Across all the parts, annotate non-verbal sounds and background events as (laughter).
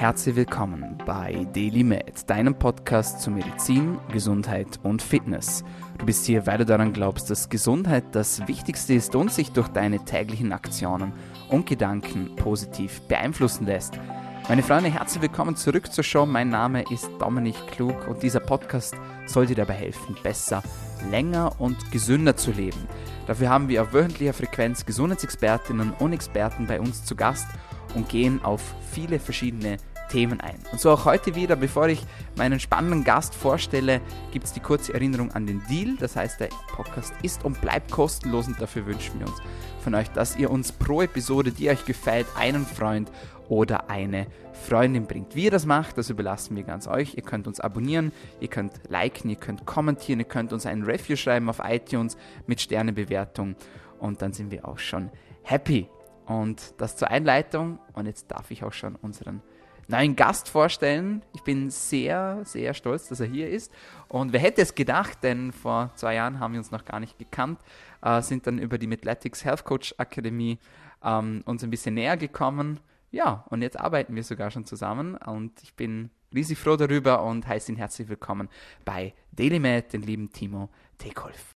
Herzlich willkommen bei Daily Med, deinem Podcast zu Medizin, Gesundheit und Fitness. Du bist hier, weil du daran glaubst, dass Gesundheit das Wichtigste ist und sich durch deine täglichen Aktionen und Gedanken positiv beeinflussen lässt. Meine Freunde, herzlich willkommen zurück zur Show. Mein Name ist Dominik Klug und dieser Podcast soll dir dabei helfen, besser, länger und gesünder zu leben. Dafür haben wir auf wöchentlicher Frequenz Gesundheitsexpertinnen und Experten bei uns zu Gast und gehen auf viele verschiedene Themen ein. Und so auch heute wieder, bevor ich meinen spannenden Gast vorstelle, gibt es die kurze Erinnerung an den Deal. Das heißt, der Podcast ist und bleibt kostenlos und dafür wünschen wir uns von euch, dass ihr uns pro Episode, die euch gefällt, einen Freund oder eine Freundin bringt. Wie ihr das macht, das überlassen wir ganz euch. Ihr könnt uns abonnieren, ihr könnt liken, ihr könnt kommentieren, ihr könnt uns einen Review schreiben auf iTunes mit Sternebewertung und dann sind wir auch schon happy. Und das zur Einleitung. Und jetzt darf ich auch schon unseren neuen Gast vorstellen. Ich bin sehr, sehr stolz, dass er hier ist. Und wer hätte es gedacht, denn vor zwei Jahren haben wir uns noch gar nicht gekannt, äh, sind dann über die Medletics Health Coach Akademie ähm, uns ein bisschen näher gekommen. Ja, und jetzt arbeiten wir sogar schon zusammen und ich bin riesig froh darüber und heiße ihn herzlich willkommen bei DailyMed, den lieben Timo Tekolf.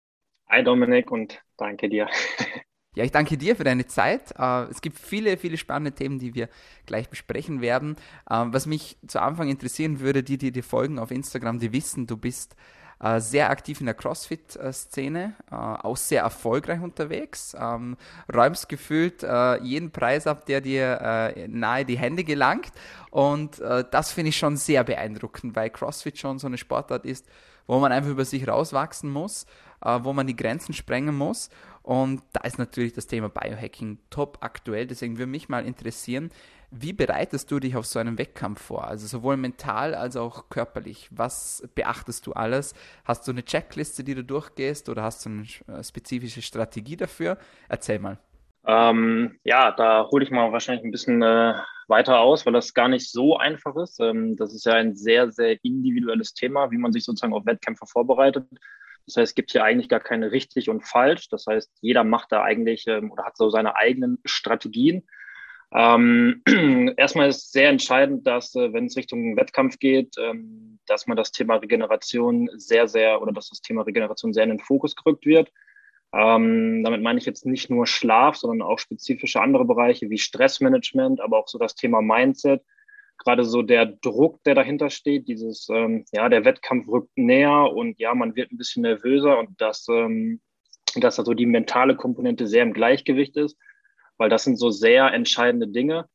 Hi Dominik und danke dir. (laughs) Ja, ich danke dir für deine Zeit. Äh, es gibt viele, viele spannende Themen, die wir gleich besprechen werden. Äh, was mich zu Anfang interessieren würde, die, die dir folgen auf Instagram, die wissen, du bist äh, sehr aktiv in der CrossFit-Szene, auch sehr erfolgreich unterwegs, ähm, räumst gefühlt jeden Preis ab, der dir nahe die Hände gelangt. Und das finde ich schon sehr beeindruckend, weil CrossFit schon so eine Sportart ist, wo man einfach über sich rauswachsen muss, wo man die Grenzen sprengen muss. Und da ist natürlich das Thema Biohacking top aktuell. Deswegen würde mich mal interessieren, wie bereitest du dich auf so einen Wettkampf vor? Also sowohl mental als auch körperlich. Was beachtest du alles? Hast du eine Checkliste, die du durchgehst oder hast du eine äh, spezifische Strategie dafür? Erzähl mal. Ähm, ja, da hole ich mal wahrscheinlich ein bisschen äh, weiter aus, weil das gar nicht so einfach ist. Ähm, das ist ja ein sehr, sehr individuelles Thema, wie man sich sozusagen auf Wettkämpfe vorbereitet. Das heißt, es gibt hier eigentlich gar keine richtig und falsch. Das heißt, jeder macht da eigentlich ähm, oder hat so seine eigenen Strategien. Ähm, (clears throat) erstmal ist sehr entscheidend, dass, äh, wenn es Richtung Wettkampf geht, ähm, dass man das Thema Regeneration sehr, sehr oder dass das Thema Regeneration sehr in den Fokus gerückt wird. Ähm, damit meine ich jetzt nicht nur Schlaf, sondern auch spezifische andere Bereiche wie Stressmanagement, aber auch so das Thema Mindset gerade so der Druck, der dahinter steht, dieses, ähm, ja, der Wettkampf rückt näher und ja, man wird ein bisschen nervöser und dass, ähm, dass also die mentale Komponente sehr im Gleichgewicht ist, weil das sind so sehr entscheidende Dinge.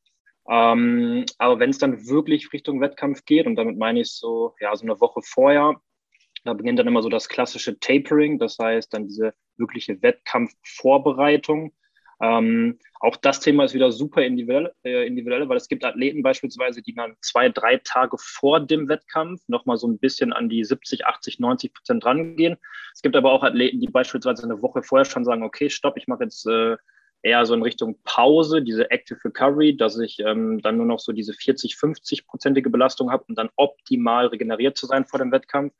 Ähm, aber wenn es dann wirklich Richtung Wettkampf geht, und damit meine ich so, ja, so eine Woche vorher, da beginnt dann immer so das klassische Tapering, das heißt dann diese wirkliche Wettkampfvorbereitung. Ähm, auch das Thema ist wieder super individuell, äh, individuell, weil es gibt Athleten beispielsweise, die dann zwei, drei Tage vor dem Wettkampf nochmal so ein bisschen an die 70, 80, 90 Prozent rangehen. Es gibt aber auch Athleten, die beispielsweise eine Woche vorher schon sagen, okay, stopp, ich mache jetzt äh, eher so in Richtung Pause, diese Active Recovery, dass ich ähm, dann nur noch so diese 40, 50-prozentige Belastung habe, um dann optimal regeneriert zu sein vor dem Wettkampf.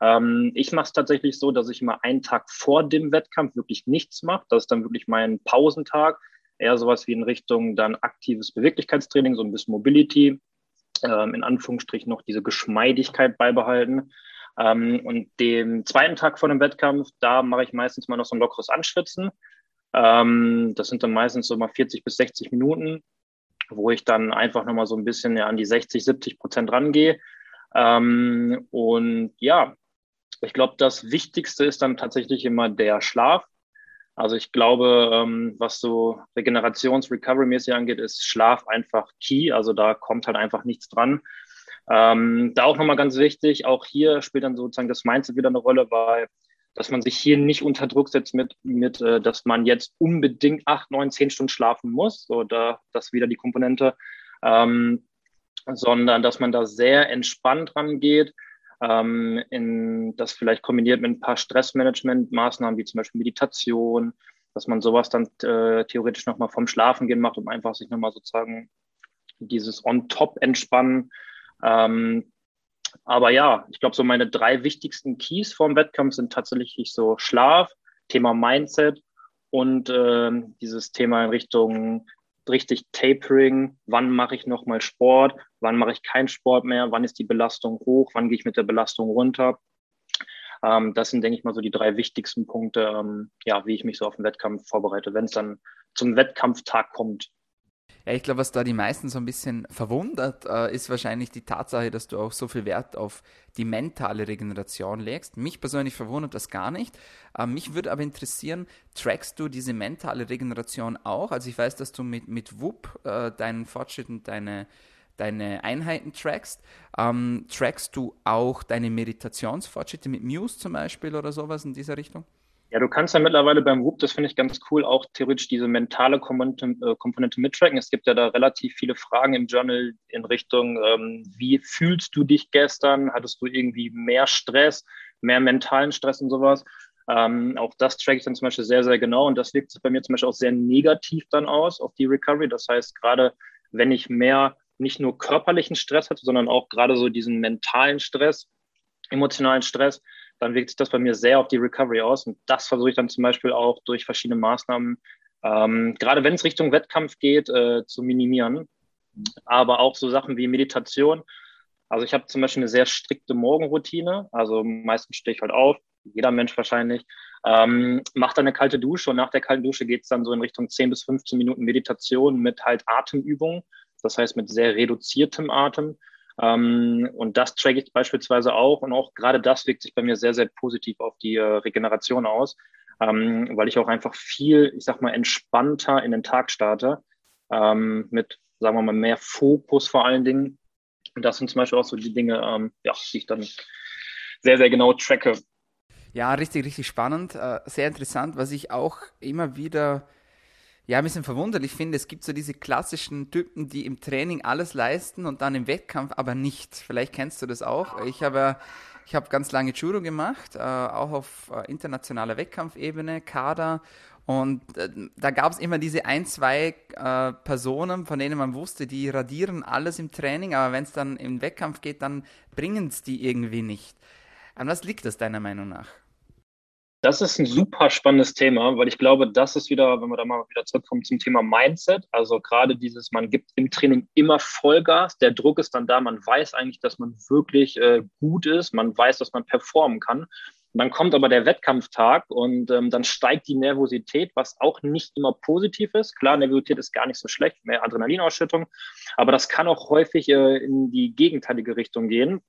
Ähm, ich mache es tatsächlich so, dass ich immer einen Tag vor dem Wettkampf wirklich nichts mache. Das ist dann wirklich mein Pausentag. Eher sowas wie in Richtung dann aktives Beweglichkeitstraining, so ein bisschen Mobility, ähm, in Anführungsstrichen noch diese Geschmeidigkeit beibehalten. Ähm, und den zweiten Tag vor dem Wettkampf, da mache ich meistens mal noch so ein lockeres Anschwitzen. Ähm, das sind dann meistens so mal 40 bis 60 Minuten, wo ich dann einfach nochmal so ein bisschen ja, an die 60, 70 Prozent rangehe. Ähm, und ja, ich glaube, das Wichtigste ist dann tatsächlich immer der Schlaf. Also ich glaube, ähm, was so Regenerations-Recovery-mäßig angeht, ist Schlaf einfach key. Also da kommt halt einfach nichts dran. Ähm, da auch nochmal ganz wichtig, auch hier spielt dann sozusagen das Mindset wieder eine Rolle, weil dass man sich hier nicht unter Druck setzt mit, mit äh, dass man jetzt unbedingt acht, neun, zehn Stunden schlafen muss. So, da, das wieder die Komponente. Ähm, sondern dass man da sehr entspannt rangeht ähm, in das vielleicht kombiniert mit ein paar Stressmanagement-Maßnahmen wie zum Beispiel Meditation, dass man sowas dann äh, theoretisch nochmal vom Schlafengehen macht, um einfach sich nochmal sozusagen dieses On-Top entspannen. Ähm, aber ja, ich glaube, so meine drei wichtigsten Keys vorm Wettkampf sind tatsächlich so Schlaf, Thema Mindset und äh, dieses Thema in Richtung richtig Tapering, wann mache ich nochmal Sport, wann mache ich keinen Sport mehr, wann ist die Belastung hoch, wann gehe ich mit der Belastung runter. Ähm, das sind, denke ich mal, so die drei wichtigsten Punkte, ähm, ja, wie ich mich so auf den Wettkampf vorbereite, wenn es dann zum Wettkampftag kommt. Ja, ich glaube, was da die meisten so ein bisschen verwundert, äh, ist wahrscheinlich die Tatsache, dass du auch so viel Wert auf die mentale Regeneration legst. Mich persönlich verwundert das gar nicht. Äh, mich würde aber interessieren, trackst du diese mentale Regeneration auch? Also ich weiß, dass du mit, mit WUP äh, deinen Fortschritt und deine, deine Einheiten trackst. Ähm, trackst du auch deine Meditationsfortschritte mit Muse zum Beispiel oder sowas in dieser Richtung? Ja, du kannst ja mittlerweile beim Whoop, das finde ich ganz cool, auch theoretisch diese mentale Komponente, äh, Komponente mittracken. Es gibt ja da relativ viele Fragen im Journal in Richtung, ähm, wie fühlst du dich gestern? Hattest du irgendwie mehr Stress, mehr mentalen Stress und sowas? Ähm, auch das tracke ich dann zum Beispiel sehr, sehr genau und das wirkt sich bei mir zum Beispiel auch sehr negativ dann aus auf die Recovery. Das heißt, gerade wenn ich mehr nicht nur körperlichen Stress hatte, sondern auch gerade so diesen mentalen Stress, emotionalen Stress, dann wirkt sich das bei mir sehr auf die Recovery aus. Und das versuche ich dann zum Beispiel auch durch verschiedene Maßnahmen, ähm, gerade wenn es Richtung Wettkampf geht, äh, zu minimieren. Aber auch so Sachen wie Meditation. Also ich habe zum Beispiel eine sehr strikte Morgenroutine. Also meistens stehe ich halt auf, jeder Mensch wahrscheinlich, ähm, macht dann eine kalte Dusche und nach der kalten Dusche geht es dann so in Richtung 10 bis 15 Minuten Meditation mit halt Atemübungen. Das heißt mit sehr reduziertem Atem. Ähm, und das tracke ich beispielsweise auch. Und auch gerade das wirkt sich bei mir sehr, sehr positiv auf die äh, Regeneration aus, ähm, weil ich auch einfach viel, ich sag mal, entspannter in den Tag starte, ähm, mit, sagen wir mal, mehr Fokus vor allen Dingen. Und das sind zum Beispiel auch so die Dinge, ähm, ja, die ich dann sehr, sehr genau tracke. Ja, richtig, richtig spannend, äh, sehr interessant, was ich auch immer wieder ja, ein bisschen verwunderlich finde, es gibt so diese klassischen Typen, die im Training alles leisten und dann im Wettkampf aber nicht. Vielleicht kennst du das auch. Ich habe ich habe ganz lange Judo gemacht, äh, auch auf äh, internationaler Wettkampfebene, Kader. Und äh, da gab es immer diese ein, zwei Personen, von denen man wusste, die radieren alles im Training, aber wenn es dann im Wettkampf geht, dann bringen es die irgendwie nicht. An was liegt das deiner Meinung nach? Das ist ein super spannendes Thema, weil ich glaube, das ist wieder, wenn wir da mal wieder zurückkommen zum Thema Mindset, also gerade dieses, man gibt im Training immer Vollgas, der Druck ist dann da, man weiß eigentlich, dass man wirklich äh, gut ist, man weiß, dass man performen kann. Dann kommt aber der Wettkampftag und ähm, dann steigt die Nervosität, was auch nicht immer positiv ist. Klar, Nervosität ist gar nicht so schlecht, mehr Adrenalinausschüttung, aber das kann auch häufig äh, in die gegenteilige Richtung gehen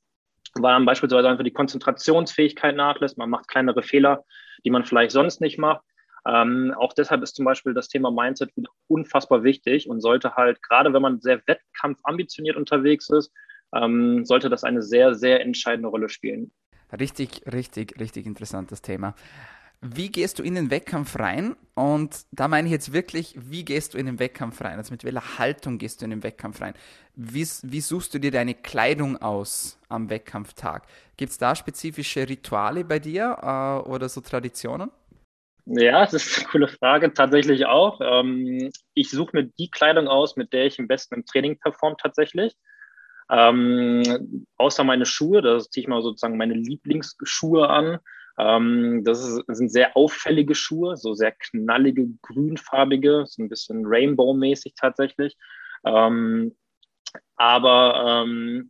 weil man beispielsweise einfach die Konzentrationsfähigkeit nachlässt, man macht kleinere Fehler, die man vielleicht sonst nicht macht. Ähm, auch deshalb ist zum Beispiel das Thema Mindset wieder unfassbar wichtig und sollte halt, gerade wenn man sehr wettkampfambitioniert unterwegs ist, ähm, sollte das eine sehr, sehr entscheidende Rolle spielen. Richtig, richtig, richtig interessantes Thema. Wie gehst du in den Wettkampf rein? Und da meine ich jetzt wirklich, wie gehst du in den Wettkampf rein? Also mit welcher Haltung gehst du in den Wettkampf rein? Wie, wie suchst du dir deine Kleidung aus am Wettkampftag? Gibt es da spezifische Rituale bei dir äh, oder so Traditionen? Ja, das ist eine coole Frage. Tatsächlich auch. Ähm, ich suche mir die Kleidung aus, mit der ich am besten im Training performe tatsächlich. Ähm, außer meine Schuhe, da ziehe ich mal sozusagen meine Lieblingsschuhe an. Ähm, das, ist, sind sehr auffällige Schuhe, so sehr knallige, grünfarbige, so ein bisschen Rainbow-mäßig tatsächlich. Ähm, aber ähm,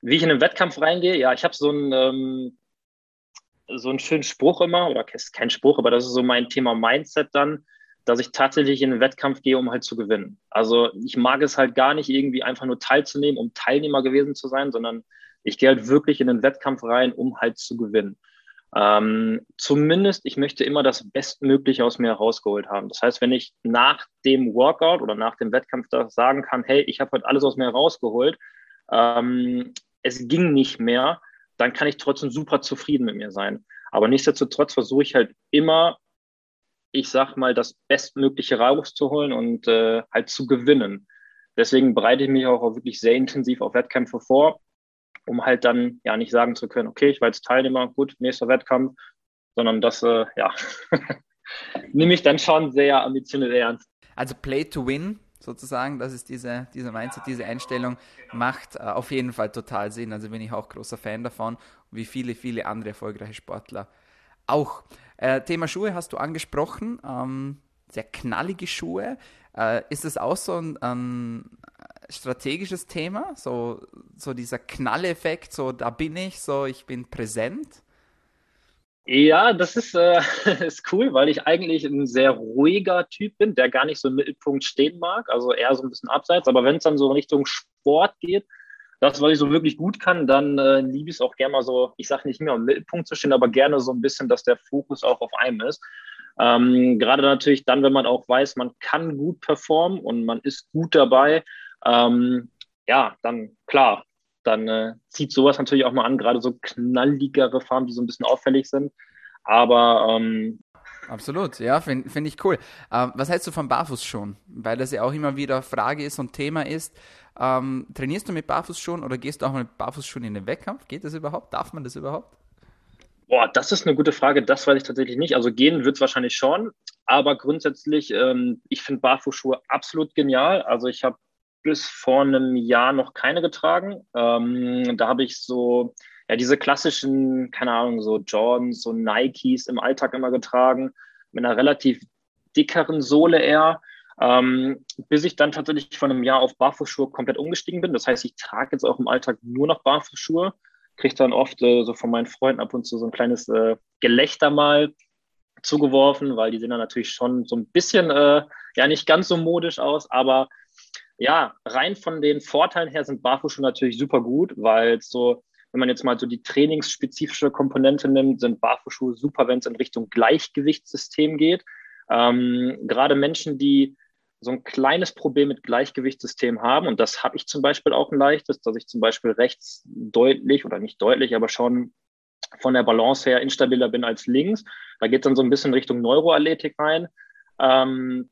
wie ich in den Wettkampf reingehe, ja, ich habe so einen, ähm, so einen schönen Spruch immer, oder kein Spruch, aber das ist so mein Thema Mindset dann, dass ich tatsächlich in den Wettkampf gehe, um halt zu gewinnen. Also ich mag es halt gar nicht irgendwie einfach nur teilzunehmen, um Teilnehmer gewesen zu sein, sondern ich gehe halt wirklich in den Wettkampf rein, um halt zu gewinnen. Ähm, zumindest, ich möchte immer das Bestmögliche aus mir herausgeholt haben. Das heißt, wenn ich nach dem Workout oder nach dem Wettkampf da sagen kann, hey, ich habe heute alles aus mir herausgeholt, ähm, es ging nicht mehr, dann kann ich trotzdem super zufrieden mit mir sein. Aber nichtsdestotrotz versuche ich halt immer, ich sag mal, das Bestmögliche rauszuholen und äh, halt zu gewinnen. Deswegen bereite ich mich auch wirklich sehr intensiv auf Wettkämpfe vor um halt dann ja nicht sagen zu können, okay, ich war jetzt Teilnehmer, gut, nächster Wettkampf, sondern das, äh, ja, (laughs) nehme ich dann schon sehr ambitioniert ernst. Also Play to Win sozusagen, das ist diese, diese Mindset, diese Einstellung, macht äh, auf jeden Fall total Sinn. Also bin ich auch großer Fan davon, wie viele, viele andere erfolgreiche Sportler auch. Äh, Thema Schuhe hast du angesprochen, ähm, sehr knallige Schuhe. Äh, ist das auch so ein, ein, strategisches Thema? So, so dieser Knalleffekt, so da bin ich, so ich bin präsent? Ja, das ist, äh, (laughs) ist cool, weil ich eigentlich ein sehr ruhiger Typ bin, der gar nicht so im Mittelpunkt stehen mag, also eher so ein bisschen abseits. Aber wenn es dann so Richtung Sport geht, das, was ich so wirklich gut kann, dann äh, liebe ich es auch gerne mal so, ich sage nicht mehr im Mittelpunkt zu stehen, aber gerne so ein bisschen, dass der Fokus auch auf einem ist. Ähm, Gerade natürlich dann, wenn man auch weiß, man kann gut performen und man ist gut dabei, ähm, ja, dann klar, dann äh, zieht sowas natürlich auch mal an, gerade so knalligere Farben, die so ein bisschen auffällig sind. Aber ähm, Absolut, ja, finde find ich cool. Ähm, was hältst du von Barfußschuhen? Weil das ja auch immer wieder Frage ist und Thema ist. Ähm, trainierst du mit Barfußschuhen oder gehst du auch mit Barfußschuhen in den Wettkampf? Geht das überhaupt? Darf man das überhaupt? Boah, das ist eine gute Frage. Das weiß ich tatsächlich nicht. Also gehen wird es wahrscheinlich schon. Aber grundsätzlich, ähm, ich finde Barfußschuhe absolut genial. Also ich habe bis vor einem Jahr noch keine getragen. Ähm, da habe ich so, ja, diese klassischen, keine Ahnung, so Jordans, so Nikes im Alltag immer getragen, mit einer relativ dickeren Sohle eher. Ähm, bis ich dann tatsächlich vor einem Jahr auf Barfußschuhe komplett umgestiegen bin. Das heißt, ich trage jetzt auch im Alltag nur noch Barfußschuhe, kriege dann oft äh, so von meinen Freunden ab und zu so ein kleines äh, Gelächter mal zugeworfen, weil die sehen dann natürlich schon so ein bisschen, äh, ja, nicht ganz so modisch aus, aber ja, rein von den Vorteilen her sind Barfußschuhe natürlich super gut, weil so, wenn man jetzt mal so die trainingsspezifische Komponente nimmt, sind Barfußschuhe super, wenn es in Richtung Gleichgewichtssystem geht. Ähm, gerade Menschen, die so ein kleines Problem mit Gleichgewichtssystem haben, und das habe ich zum Beispiel auch ein leichtes, dass ich zum Beispiel rechts deutlich oder nicht deutlich, aber schon von der Balance her instabiler bin als links. Da geht es dann so ein bisschen Richtung Neuroathletik rein. Ähm,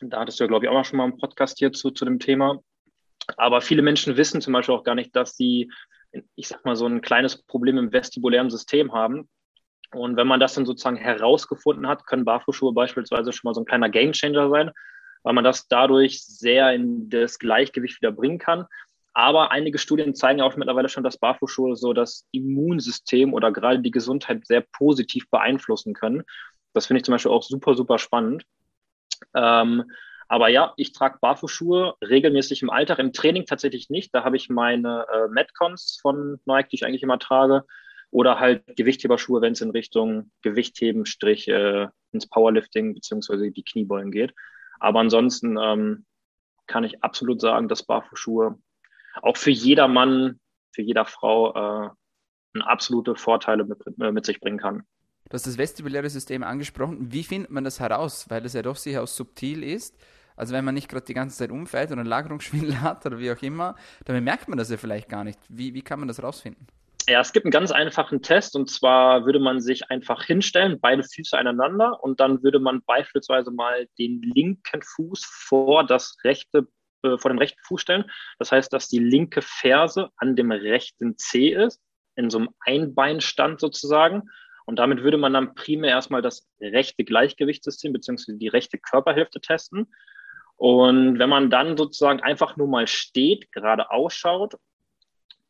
da hattest du ja, glaube ich, auch noch schon mal einen Podcast hier zu, zu dem Thema. Aber viele Menschen wissen zum Beispiel auch gar nicht, dass sie, ich sag mal, so ein kleines Problem im vestibulären System haben. Und wenn man das dann sozusagen herausgefunden hat, können Barfußschuhe beispielsweise schon mal so ein kleiner Gamechanger sein, weil man das dadurch sehr in das Gleichgewicht wieder bringen kann. Aber einige Studien zeigen auch mittlerweile schon, dass Barfußschuhe so das Immunsystem oder gerade die Gesundheit sehr positiv beeinflussen können. Das finde ich zum Beispiel auch super, super spannend. Ähm, aber ja, ich trage Barfußschuhe regelmäßig im Alltag, im Training tatsächlich nicht. Da habe ich meine äh, Metcons von Nike, die ich eigentlich immer trage. Oder halt Gewichtheberschuhe, wenn es in Richtung Gewichtheben, Strich äh, ins Powerlifting beziehungsweise die Kniebeugen geht. Aber ansonsten ähm, kann ich absolut sagen, dass Barfußschuhe auch für jedermann, für jeder Frau äh, absolute Vorteile mit, äh, mit sich bringen kann. Du hast das vestibuläre System angesprochen. Wie findet man das heraus? Weil es ja doch auch subtil ist. Also wenn man nicht gerade die ganze Zeit umfällt oder einen Lagerungsschwindel (laughs) hat oder wie auch immer, dann bemerkt man das ja vielleicht gar nicht. Wie, wie kann man das rausfinden? Ja, es gibt einen ganz einfachen Test und zwar würde man sich einfach hinstellen, beide Füße aneinander und dann würde man beispielsweise mal den linken Fuß vor das rechte äh, vor den rechten Fuß stellen. Das heißt, dass die linke Ferse an dem rechten Zeh ist, in so einem Einbeinstand sozusagen. Und damit würde man dann primär erstmal das rechte Gleichgewichtssystem bzw. die rechte Körperhälfte testen. Und wenn man dann sozusagen einfach nur mal steht, gerade ausschaut,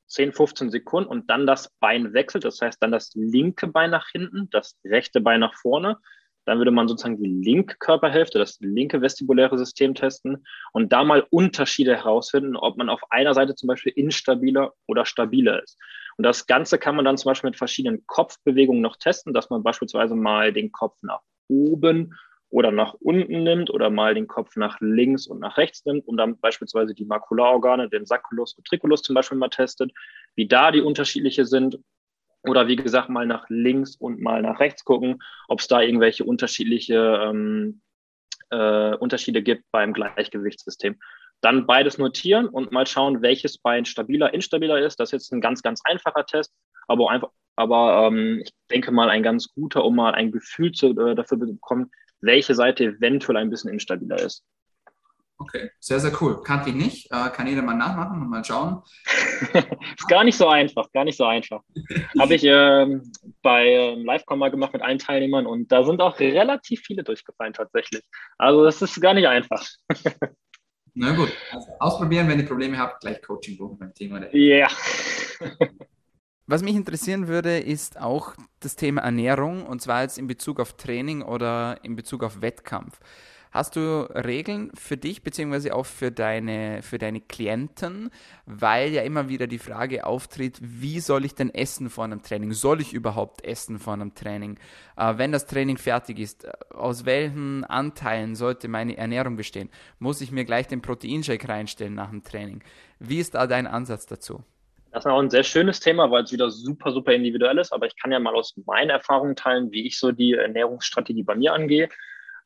10, 15 Sekunden und dann das Bein wechselt, das heißt dann das linke Bein nach hinten, das rechte Bein nach vorne, dann würde man sozusagen die linke Körperhälfte, das linke vestibuläre System testen und da mal Unterschiede herausfinden, ob man auf einer Seite zum Beispiel instabiler oder stabiler ist. Und das Ganze kann man dann zum Beispiel mit verschiedenen Kopfbewegungen noch testen, dass man beispielsweise mal den Kopf nach oben oder nach unten nimmt oder mal den Kopf nach links und nach rechts nimmt und dann beispielsweise die Makularorgane, den Sacculus und Triculus zum Beispiel mal testet, wie da die unterschiedliche sind. Oder wie gesagt, mal nach links und mal nach rechts gucken, ob es da irgendwelche unterschiedliche ähm, äh, Unterschiede gibt beim Gleichgewichtssystem dann beides notieren und mal schauen, welches Bein stabiler, instabiler ist. Das ist jetzt ein ganz, ganz einfacher Test, aber einfach, aber ähm, ich denke mal ein ganz guter, um mal ein Gefühl zu, äh, dafür zu bekommen, welche Seite eventuell ein bisschen instabiler ist. Okay, sehr, sehr cool. Kannte ich nicht. Äh, kann jeder mal nachmachen und mal schauen. (laughs) ist gar nicht so einfach, gar nicht so einfach. (laughs) Habe ich ähm, bei ähm, Livecom mal gemacht mit allen Teilnehmern und da sind auch relativ viele durchgefallen tatsächlich. Also das ist gar nicht einfach. (laughs) Na gut, also ausprobieren, wenn ihr Probleme habt, gleich Coaching buchen beim Thema. Ja. Yeah. (laughs) Was mich interessieren würde, ist auch das Thema Ernährung und zwar jetzt in Bezug auf Training oder in Bezug auf Wettkampf. Hast du Regeln für dich beziehungsweise auch für deine, für deine Klienten? Weil ja immer wieder die Frage auftritt, wie soll ich denn essen vor einem Training? Soll ich überhaupt essen vor einem Training? Äh, wenn das Training fertig ist, äh, aus welchen Anteilen sollte meine Ernährung bestehen? Muss ich mir gleich den Proteinshake reinstellen nach dem Training? Wie ist da dein Ansatz dazu? Das ist auch ein sehr schönes Thema, weil es wieder super, super individuell ist. Aber ich kann ja mal aus meinen Erfahrungen teilen, wie ich so die Ernährungsstrategie bei mir angehe.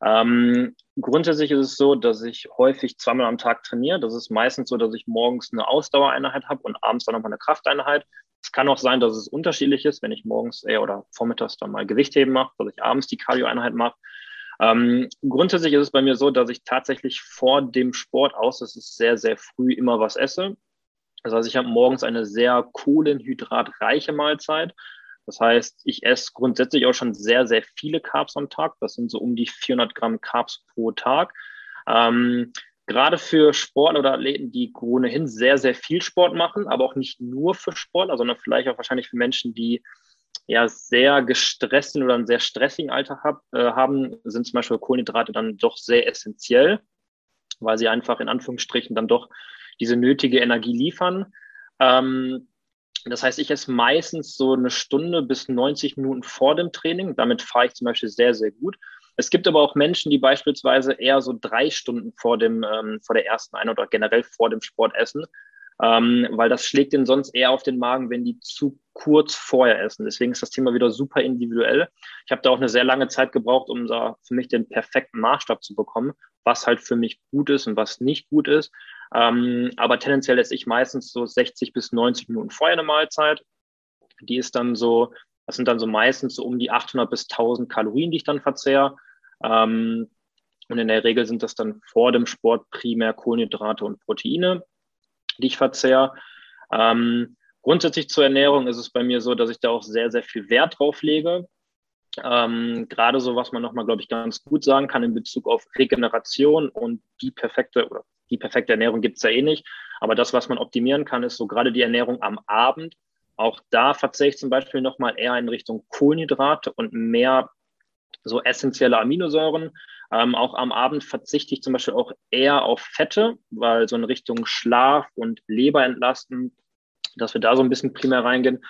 Ähm, grundsätzlich ist es so, dass ich häufig zweimal am Tag trainiere. Das ist meistens so, dass ich morgens eine Ausdauereinheit habe und abends dann nochmal eine Krafteinheit. Es kann auch sein, dass es unterschiedlich ist, wenn ich morgens eher oder vormittags dann mal Gewichtheben mache, dass ich abends die Cardioeinheit mache. Ähm, grundsätzlich ist es bei mir so, dass ich tatsächlich vor dem Sport aus, das ist sehr, sehr früh immer was esse. Das heißt, ich habe morgens eine sehr kohlenhydratreiche Mahlzeit. Das heißt, ich esse grundsätzlich auch schon sehr, sehr viele Carbs am Tag. Das sind so um die 400 Gramm Carbs pro Tag. Ähm, gerade für Sport oder Athleten, die ohnehin sehr, sehr viel Sport machen, aber auch nicht nur für Sportler, sondern vielleicht auch wahrscheinlich für Menschen, die ja sehr gestresst sind oder einen sehr stressigen Alltag hab, äh, haben, sind zum Beispiel Kohlenhydrate dann doch sehr essentiell, weil sie einfach in Anführungsstrichen dann doch diese nötige Energie liefern. Ähm, das heißt, ich esse meistens so eine Stunde bis 90 Minuten vor dem Training. Damit fahre ich zum Beispiel sehr, sehr gut. Es gibt aber auch Menschen, die beispielsweise eher so drei Stunden vor dem, ähm, vor der ersten Einheit oder generell vor dem Sport essen, ähm, weil das schlägt ihnen sonst eher auf den Magen, wenn die zu kurz vorher essen. Deswegen ist das Thema wieder super individuell. Ich habe da auch eine sehr lange Zeit gebraucht, um da für mich den perfekten Maßstab zu bekommen, was halt für mich gut ist und was nicht gut ist. Ähm, aber tendenziell esse ich meistens so 60 bis 90 Minuten vorher eine Mahlzeit. Die ist dann so, das sind dann so meistens so um die 800 bis 1000 Kalorien, die ich dann verzehre. Ähm, und in der Regel sind das dann vor dem Sport primär Kohlenhydrate und Proteine, die ich verzehre. Ähm, grundsätzlich zur Ernährung ist es bei mir so, dass ich da auch sehr, sehr viel Wert drauf lege. Ähm, gerade so, was man nochmal, glaube ich, ganz gut sagen kann in Bezug auf Regeneration und die perfekte oder die perfekte Ernährung gibt es ja eh nicht. Aber das, was man optimieren kann, ist so gerade die Ernährung am Abend. Auch da verzeih ich zum Beispiel nochmal eher in Richtung Kohlenhydrate und mehr so essentielle Aminosäuren. Ähm, auch am Abend verzichte ich zum Beispiel auch eher auf Fette, weil so in Richtung Schlaf und Leber entlasten, dass wir da so ein bisschen primär reingehen.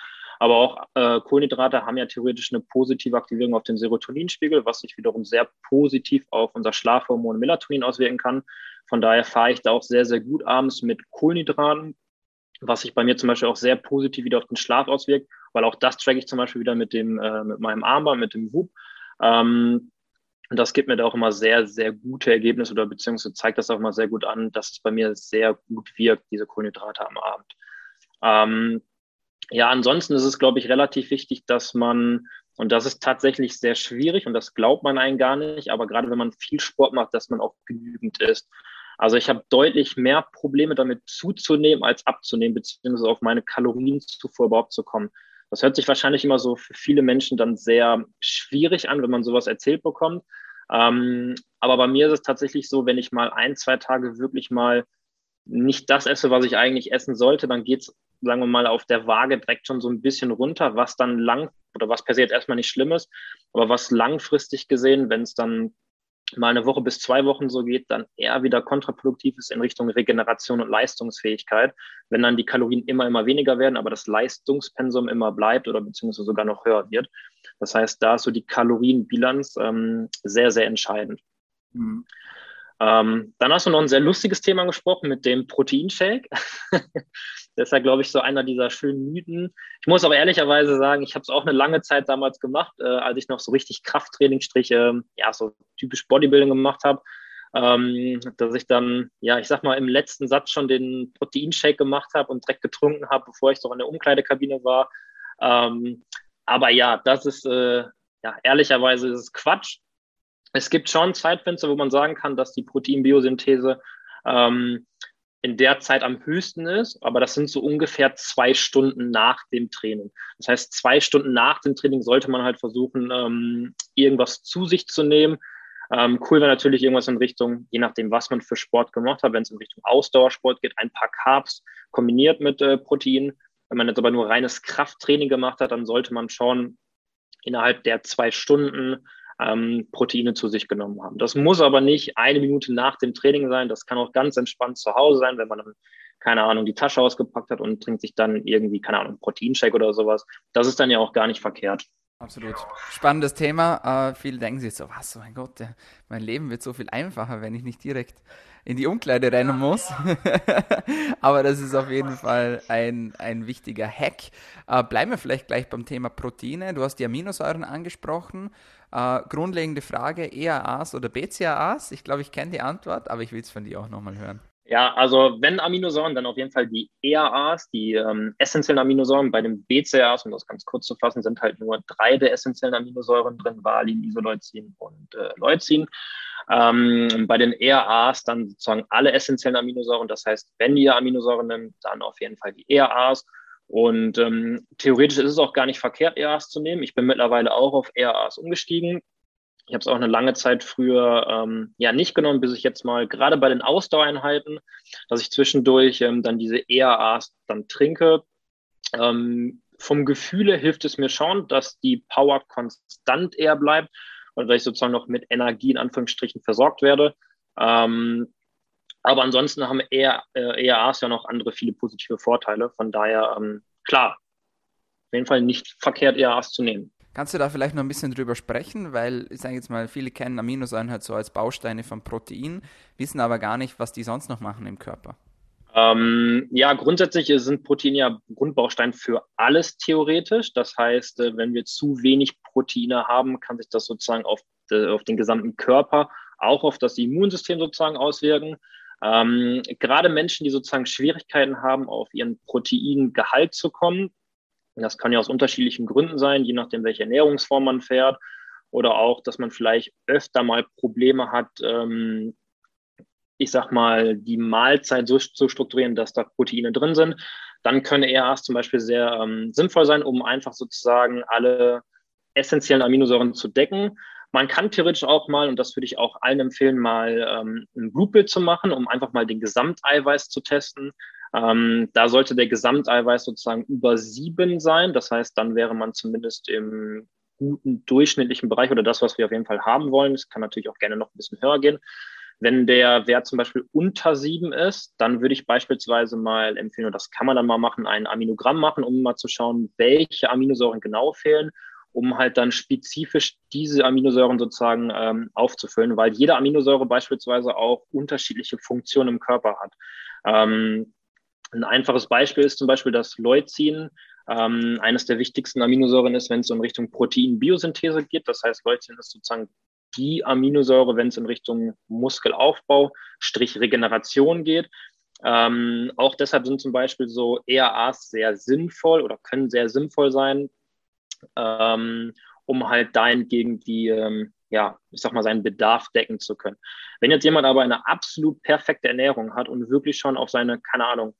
Aber auch äh, Kohlenhydrate haben ja theoretisch eine positive Aktivierung auf den Serotoninspiegel, was sich wiederum sehr positiv auf unser Schlafhormon Melatonin auswirken kann. Von daher fahre ich da auch sehr, sehr gut abends mit Kohlenhydraten, was sich bei mir zum Beispiel auch sehr positiv wieder auf den Schlaf auswirkt, weil auch das tracke ich zum Beispiel wieder mit, dem, äh, mit meinem Armband, mit dem Whoop. Ähm, und das gibt mir da auch immer sehr, sehr gute Ergebnisse oder beziehungsweise zeigt das auch immer sehr gut an, dass es bei mir sehr gut wirkt, diese Kohlenhydrate am Abend. Ähm, ja, ansonsten ist es, glaube ich, relativ wichtig, dass man, und das ist tatsächlich sehr schwierig und das glaubt man einen gar nicht, aber gerade wenn man viel Sport macht, dass man auch genügend isst. Also ich habe deutlich mehr Probleme damit zuzunehmen als abzunehmen, beziehungsweise auf meine Kalorienzufuhr überhaupt zu kommen. Das hört sich wahrscheinlich immer so für viele Menschen dann sehr schwierig an, wenn man sowas erzählt bekommt. Ähm, aber bei mir ist es tatsächlich so, wenn ich mal ein, zwei Tage wirklich mal nicht das esse, was ich eigentlich essen sollte, dann geht es, sagen wir mal, auf der Waage direkt schon so ein bisschen runter, was dann lang oder was passiert erstmal nicht schlimm ist, aber was langfristig gesehen, wenn es dann mal eine Woche bis zwei Wochen so geht, dann eher wieder kontraproduktiv ist in Richtung Regeneration und Leistungsfähigkeit, wenn dann die Kalorien immer, immer weniger werden, aber das Leistungspensum immer bleibt oder beziehungsweise sogar noch höher wird. Das heißt, da ist so die Kalorienbilanz ähm, sehr, sehr entscheidend. Mhm. Ähm, dann hast du noch ein sehr lustiges Thema gesprochen mit dem Proteinshake. (laughs) das ist ja, glaube ich, so einer dieser schönen Mythen. Ich muss aber ehrlicherweise sagen, ich habe es auch eine lange Zeit damals gemacht, äh, als ich noch so richtig Krafttrainingsstriche, ja, so typisch Bodybuilding gemacht habe. Ähm, dass ich dann, ja, ich sag mal, im letzten Satz schon den Proteinshake gemacht habe und direkt getrunken habe, bevor ich doch in der Umkleidekabine war. Ähm, aber ja, das ist, äh, ja, ehrlicherweise ist es Quatsch. Es gibt schon Zeitfenster, wo man sagen kann, dass die Proteinbiosynthese ähm, in der Zeit am höchsten ist, aber das sind so ungefähr zwei Stunden nach dem Training. Das heißt, zwei Stunden nach dem Training sollte man halt versuchen, ähm, irgendwas zu sich zu nehmen. Ähm, cool wäre natürlich irgendwas in Richtung, je nachdem, was man für Sport gemacht hat, wenn es in Richtung Ausdauersport geht, ein paar Carbs kombiniert mit äh, Protein. Wenn man jetzt aber nur reines Krafttraining gemacht hat, dann sollte man schon innerhalb der zwei Stunden ähm, Proteine zu sich genommen haben. Das muss aber nicht eine Minute nach dem Training sein. Das kann auch ganz entspannt zu Hause sein, wenn man dann, keine Ahnung, die Tasche ausgepackt hat und trinkt sich dann irgendwie, keine Ahnung, Proteinshake oder sowas. Das ist dann ja auch gar nicht verkehrt. Absolut. Spannendes Thema. Äh, viele denken sich so, was, mein Gott, der, mein Leben wird so viel einfacher, wenn ich nicht direkt in die Umkleide rennen muss. (laughs) Aber das ist auf jeden Fall ein, ein wichtiger Hack. Äh, bleiben wir vielleicht gleich beim Thema Proteine. Du hast die Aminosäuren angesprochen. Äh, grundlegende Frage, EAAs oder BCAAs? Ich glaube, ich kenne die Antwort, aber ich will es von dir auch nochmal hören. Ja, also wenn Aminosäuren, dann auf jeden Fall die EAAs, die ähm, essentiellen Aminosäuren. Bei den BCAAs, um das ganz kurz zu fassen, sind halt nur drei der essentiellen Aminosäuren drin, Valin, Isoleucin und äh, Leucin. Ähm, bei den EAAs dann sozusagen alle essentiellen Aminosäuren. Das heißt, wenn ihr Aminosäuren nimmt, dann auf jeden Fall die EAAs. Und ähm, theoretisch ist es auch gar nicht verkehrt, EAAs zu nehmen. Ich bin mittlerweile auch auf EAAs umgestiegen. Ich habe es auch eine lange Zeit früher ähm, ja nicht genommen, bis ich jetzt mal gerade bei den Ausdauereinheiten, dass ich zwischendurch ähm, dann diese EAAs dann trinke. Ähm, vom Gefühle hilft es mir schon, dass die Power konstant eher bleibt und dass ich sozusagen noch mit Energie in Anführungsstrichen versorgt werde. Ähm, aber ansonsten haben eher, äh, EAAs ja noch andere viele positive Vorteile. Von daher, ähm, klar, auf jeden Fall nicht verkehrt, EAAs zu nehmen. Kannst du da vielleicht noch ein bisschen drüber sprechen? Weil, ich sage jetzt mal, viele kennen Aminosäuren halt so als Bausteine von Protein, wissen aber gar nicht, was die sonst noch machen im Körper. Ähm, ja, grundsätzlich sind Proteine ja Grundbaustein für alles theoretisch. Das heißt, äh, wenn wir zu wenig Proteine haben, kann sich das sozusagen auf, de, auf den gesamten Körper, auch auf das Immunsystem sozusagen auswirken. Ähm, gerade Menschen, die sozusagen Schwierigkeiten haben, auf ihren Proteingehalt zu kommen, das kann ja aus unterschiedlichen Gründen sein, je nachdem, welche Ernährungsform man fährt. Oder auch, dass man vielleicht öfter mal Probleme hat, ähm, ich sag mal, die Mahlzeit so zu strukturieren, dass da Proteine drin sind. Dann können ERAs zum Beispiel sehr ähm, sinnvoll sein, um einfach sozusagen alle essentiellen Aminosäuren zu decken. Man kann theoretisch auch mal, und das würde ich auch allen empfehlen, mal ähm, ein Blutbild zu machen, um einfach mal den Gesamteiweiß zu testen. Ähm, da sollte der Gesamteiweiß sozusagen über sieben sein. Das heißt, dann wäre man zumindest im guten durchschnittlichen Bereich oder das, was wir auf jeden Fall haben wollen. Es kann natürlich auch gerne noch ein bisschen höher gehen. Wenn der Wert zum Beispiel unter sieben ist, dann würde ich beispielsweise mal empfehlen, und das kann man dann mal machen, ein Aminogramm machen, um mal zu schauen, welche Aminosäuren genau fehlen, um halt dann spezifisch diese Aminosäuren sozusagen ähm, aufzufüllen, weil jede Aminosäure beispielsweise auch unterschiedliche Funktionen im Körper hat. Ähm, ein einfaches Beispiel ist zum Beispiel das Leucin. Ähm, eines der wichtigsten Aminosäuren ist, wenn es in Richtung Proteinbiosynthese geht. Das heißt, Leucin ist sozusagen die Aminosäure, wenn es in Richtung Muskelaufbau, Strich Regeneration geht. Ähm, auch deshalb sind zum Beispiel so ERAs sehr sinnvoll oder können sehr sinnvoll sein, ähm, um halt dahingegen die, ähm, ja, ich sag mal, seinen Bedarf decken zu können. Wenn jetzt jemand aber eine absolut perfekte Ernährung hat und wirklich schon auf seine, keine Ahnung,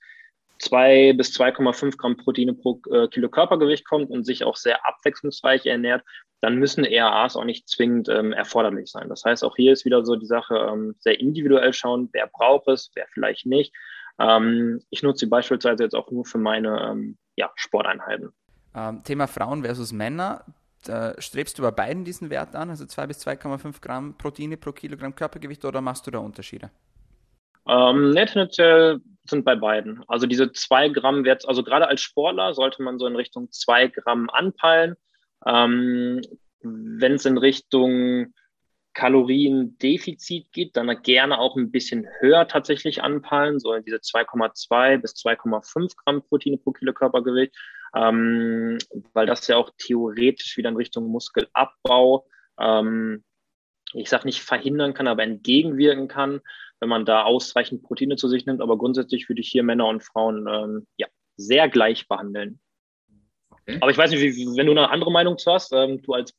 2 bis 2,5 Gramm Proteine pro äh, Kilo Körpergewicht kommt und sich auch sehr abwechslungsreich ernährt, dann müssen ERAs auch nicht zwingend ähm, erforderlich sein. Das heißt, auch hier ist wieder so die Sache, ähm, sehr individuell schauen, wer braucht es, wer vielleicht nicht. Ähm, ich nutze sie beispielsweise jetzt auch nur für meine ähm, ja, Sporteinheiten. Ähm, Thema Frauen versus Männer. Da strebst du bei beiden diesen Wert an, also 2 bis 2,5 Gramm Proteine pro Kilogramm Körpergewicht, oder machst du da Unterschiede? Ähm, tendenziell sind bei beiden. Also diese zwei Gramm Wert, also gerade als Sportler sollte man so in Richtung zwei Gramm anpeilen. Ähm, Wenn es in Richtung Kaloriendefizit geht, dann gerne auch ein bisschen höher tatsächlich anpeilen, so diese 2,2 bis 2,5 Gramm Proteine pro Kilo Körpergewicht, ähm, weil das ja auch theoretisch wieder in Richtung Muskelabbau, ähm, ich sage nicht verhindern kann, aber entgegenwirken kann wenn man da ausreichend Proteine zu sich nimmt. Aber grundsätzlich würde ich hier Männer und Frauen ähm, ja, sehr gleich behandeln. Okay. Aber ich weiß nicht, wie, wenn du eine andere Meinung zu hast, ähm, du als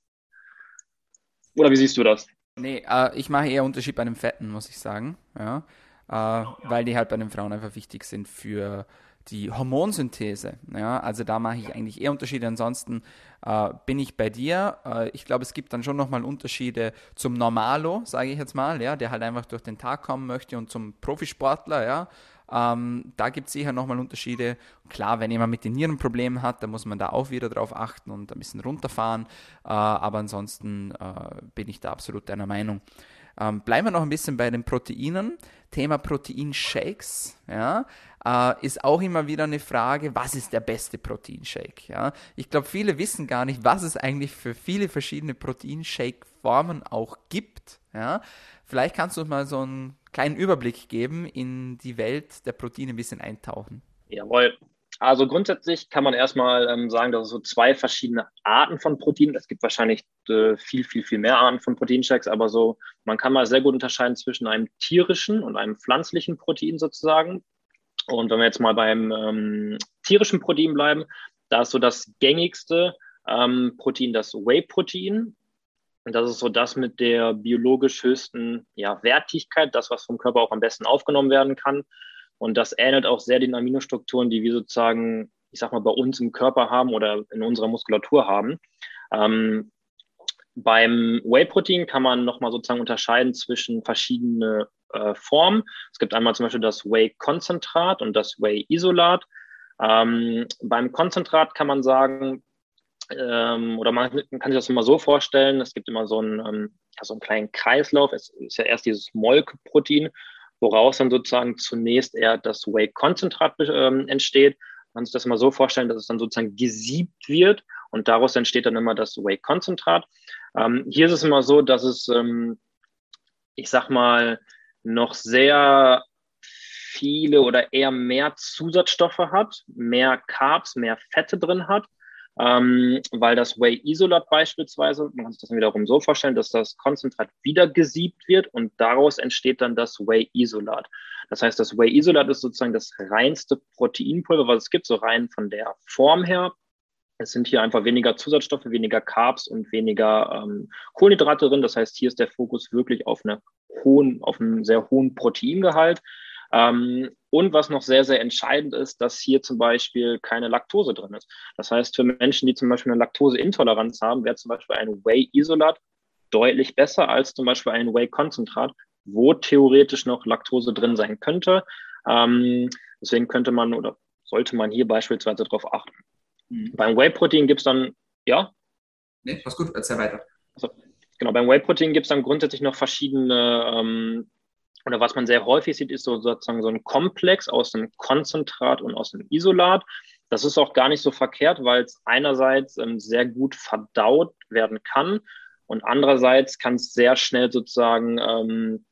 oder wie siehst du das? Nee, äh, ich mache eher Unterschied bei den Fetten, muss ich sagen. Ja. Äh, weil die halt bei den Frauen einfach wichtig sind für die Hormonsynthese. Ja, also da mache ich eigentlich eher Unterschiede. Ansonsten äh, bin ich bei dir. Äh, ich glaube, es gibt dann schon nochmal Unterschiede zum Normalo, sage ich jetzt mal, ja, der halt einfach durch den Tag kommen möchte und zum Profisportler, ja. Ähm, da gibt es sicher nochmal Unterschiede. Klar, wenn jemand mit den Nieren Probleme hat, dann muss man da auch wieder drauf achten und ein bisschen runterfahren. Äh, aber ansonsten äh, bin ich da absolut deiner Meinung. Ähm, bleiben wir noch ein bisschen bei den Proteinen. Thema Proteinshakes, ja, äh, ist auch immer wieder eine Frage, was ist der beste Proteinshake? Ja? Ich glaube, viele wissen gar nicht, was es eigentlich für viele verschiedene Proteinshake-Formen auch gibt. Ja? Vielleicht kannst du uns mal so einen kleinen Überblick geben in die Welt der Proteine ein bisschen eintauchen. Jawohl. Also grundsätzlich kann man erstmal ähm, sagen, dass es so zwei verschiedene Arten von Proteinen. Es gibt wahrscheinlich äh, viel, viel, viel mehr Arten von Proteinshakes, aber so, man kann mal sehr gut unterscheiden zwischen einem tierischen und einem pflanzlichen Protein sozusagen. Und wenn wir jetzt mal beim ähm, tierischen Protein bleiben, da ist so das gängigste ähm, Protein das Whey-Protein. Und das ist so das mit der biologisch höchsten ja, Wertigkeit, das, was vom Körper auch am besten aufgenommen werden kann. Und das ähnelt auch sehr den Aminostrukturen, die wir sozusagen, ich sag mal, bei uns im Körper haben oder in unserer Muskulatur haben. Ähm, beim Whey-Protein kann man nochmal sozusagen unterscheiden zwischen verschiedene äh, Formen. Es gibt einmal zum Beispiel das Whey-Konzentrat und das Whey-Isolat. Ähm, beim Konzentrat kann man sagen, ähm, oder man kann sich das immer so vorstellen, es gibt immer so einen, ähm, so einen kleinen Kreislauf. Es ist ja erst dieses Molkeprotein, woraus dann sozusagen zunächst eher das Whey-Konzentrat ähm, entsteht. Man kann sich das immer so vorstellen, dass es dann sozusagen gesiebt wird und daraus entsteht dann immer das Whey-Konzentrat. Ähm, hier ist es immer so, dass es, ähm, ich sag mal, noch sehr viele oder eher mehr Zusatzstoffe hat, mehr Carbs, mehr Fette drin hat ähm, weil das Whey-Isolat beispielsweise, man kann sich das wiederum so vorstellen, dass das Konzentrat wieder gesiebt wird und daraus entsteht dann das Whey-Isolat. Das heißt, das Whey-Isolat ist sozusagen das reinste Proteinpulver, was es gibt, so rein von der Form her. Es sind hier einfach weniger Zusatzstoffe, weniger Carbs und weniger ähm, Kohlenhydrate drin. Das heißt, hier ist der Fokus wirklich auf, eine hohen, auf einen sehr hohen Proteingehalt. Ähm, und was noch sehr, sehr entscheidend ist, dass hier zum Beispiel keine Laktose drin ist. Das heißt, für Menschen, die zum Beispiel eine Laktoseintoleranz haben, wäre zum Beispiel ein Whey-Isolat deutlich besser als zum Beispiel ein Whey-Konzentrat, wo theoretisch noch Laktose drin sein könnte. Ähm, deswegen könnte man oder sollte man hier beispielsweise darauf achten. Mhm. Beim Whey-Protein gibt es dann, ja? Nee, was gut, erzähl weiter. Also, genau, beim Whey-Protein gibt es dann grundsätzlich noch verschiedene ähm, oder was man sehr häufig sieht, ist so sozusagen so ein Komplex aus einem Konzentrat und aus einem Isolat. Das ist auch gar nicht so verkehrt, weil es einerseits ähm, sehr gut verdaut werden kann und andererseits kann es sehr schnell sozusagen ähm,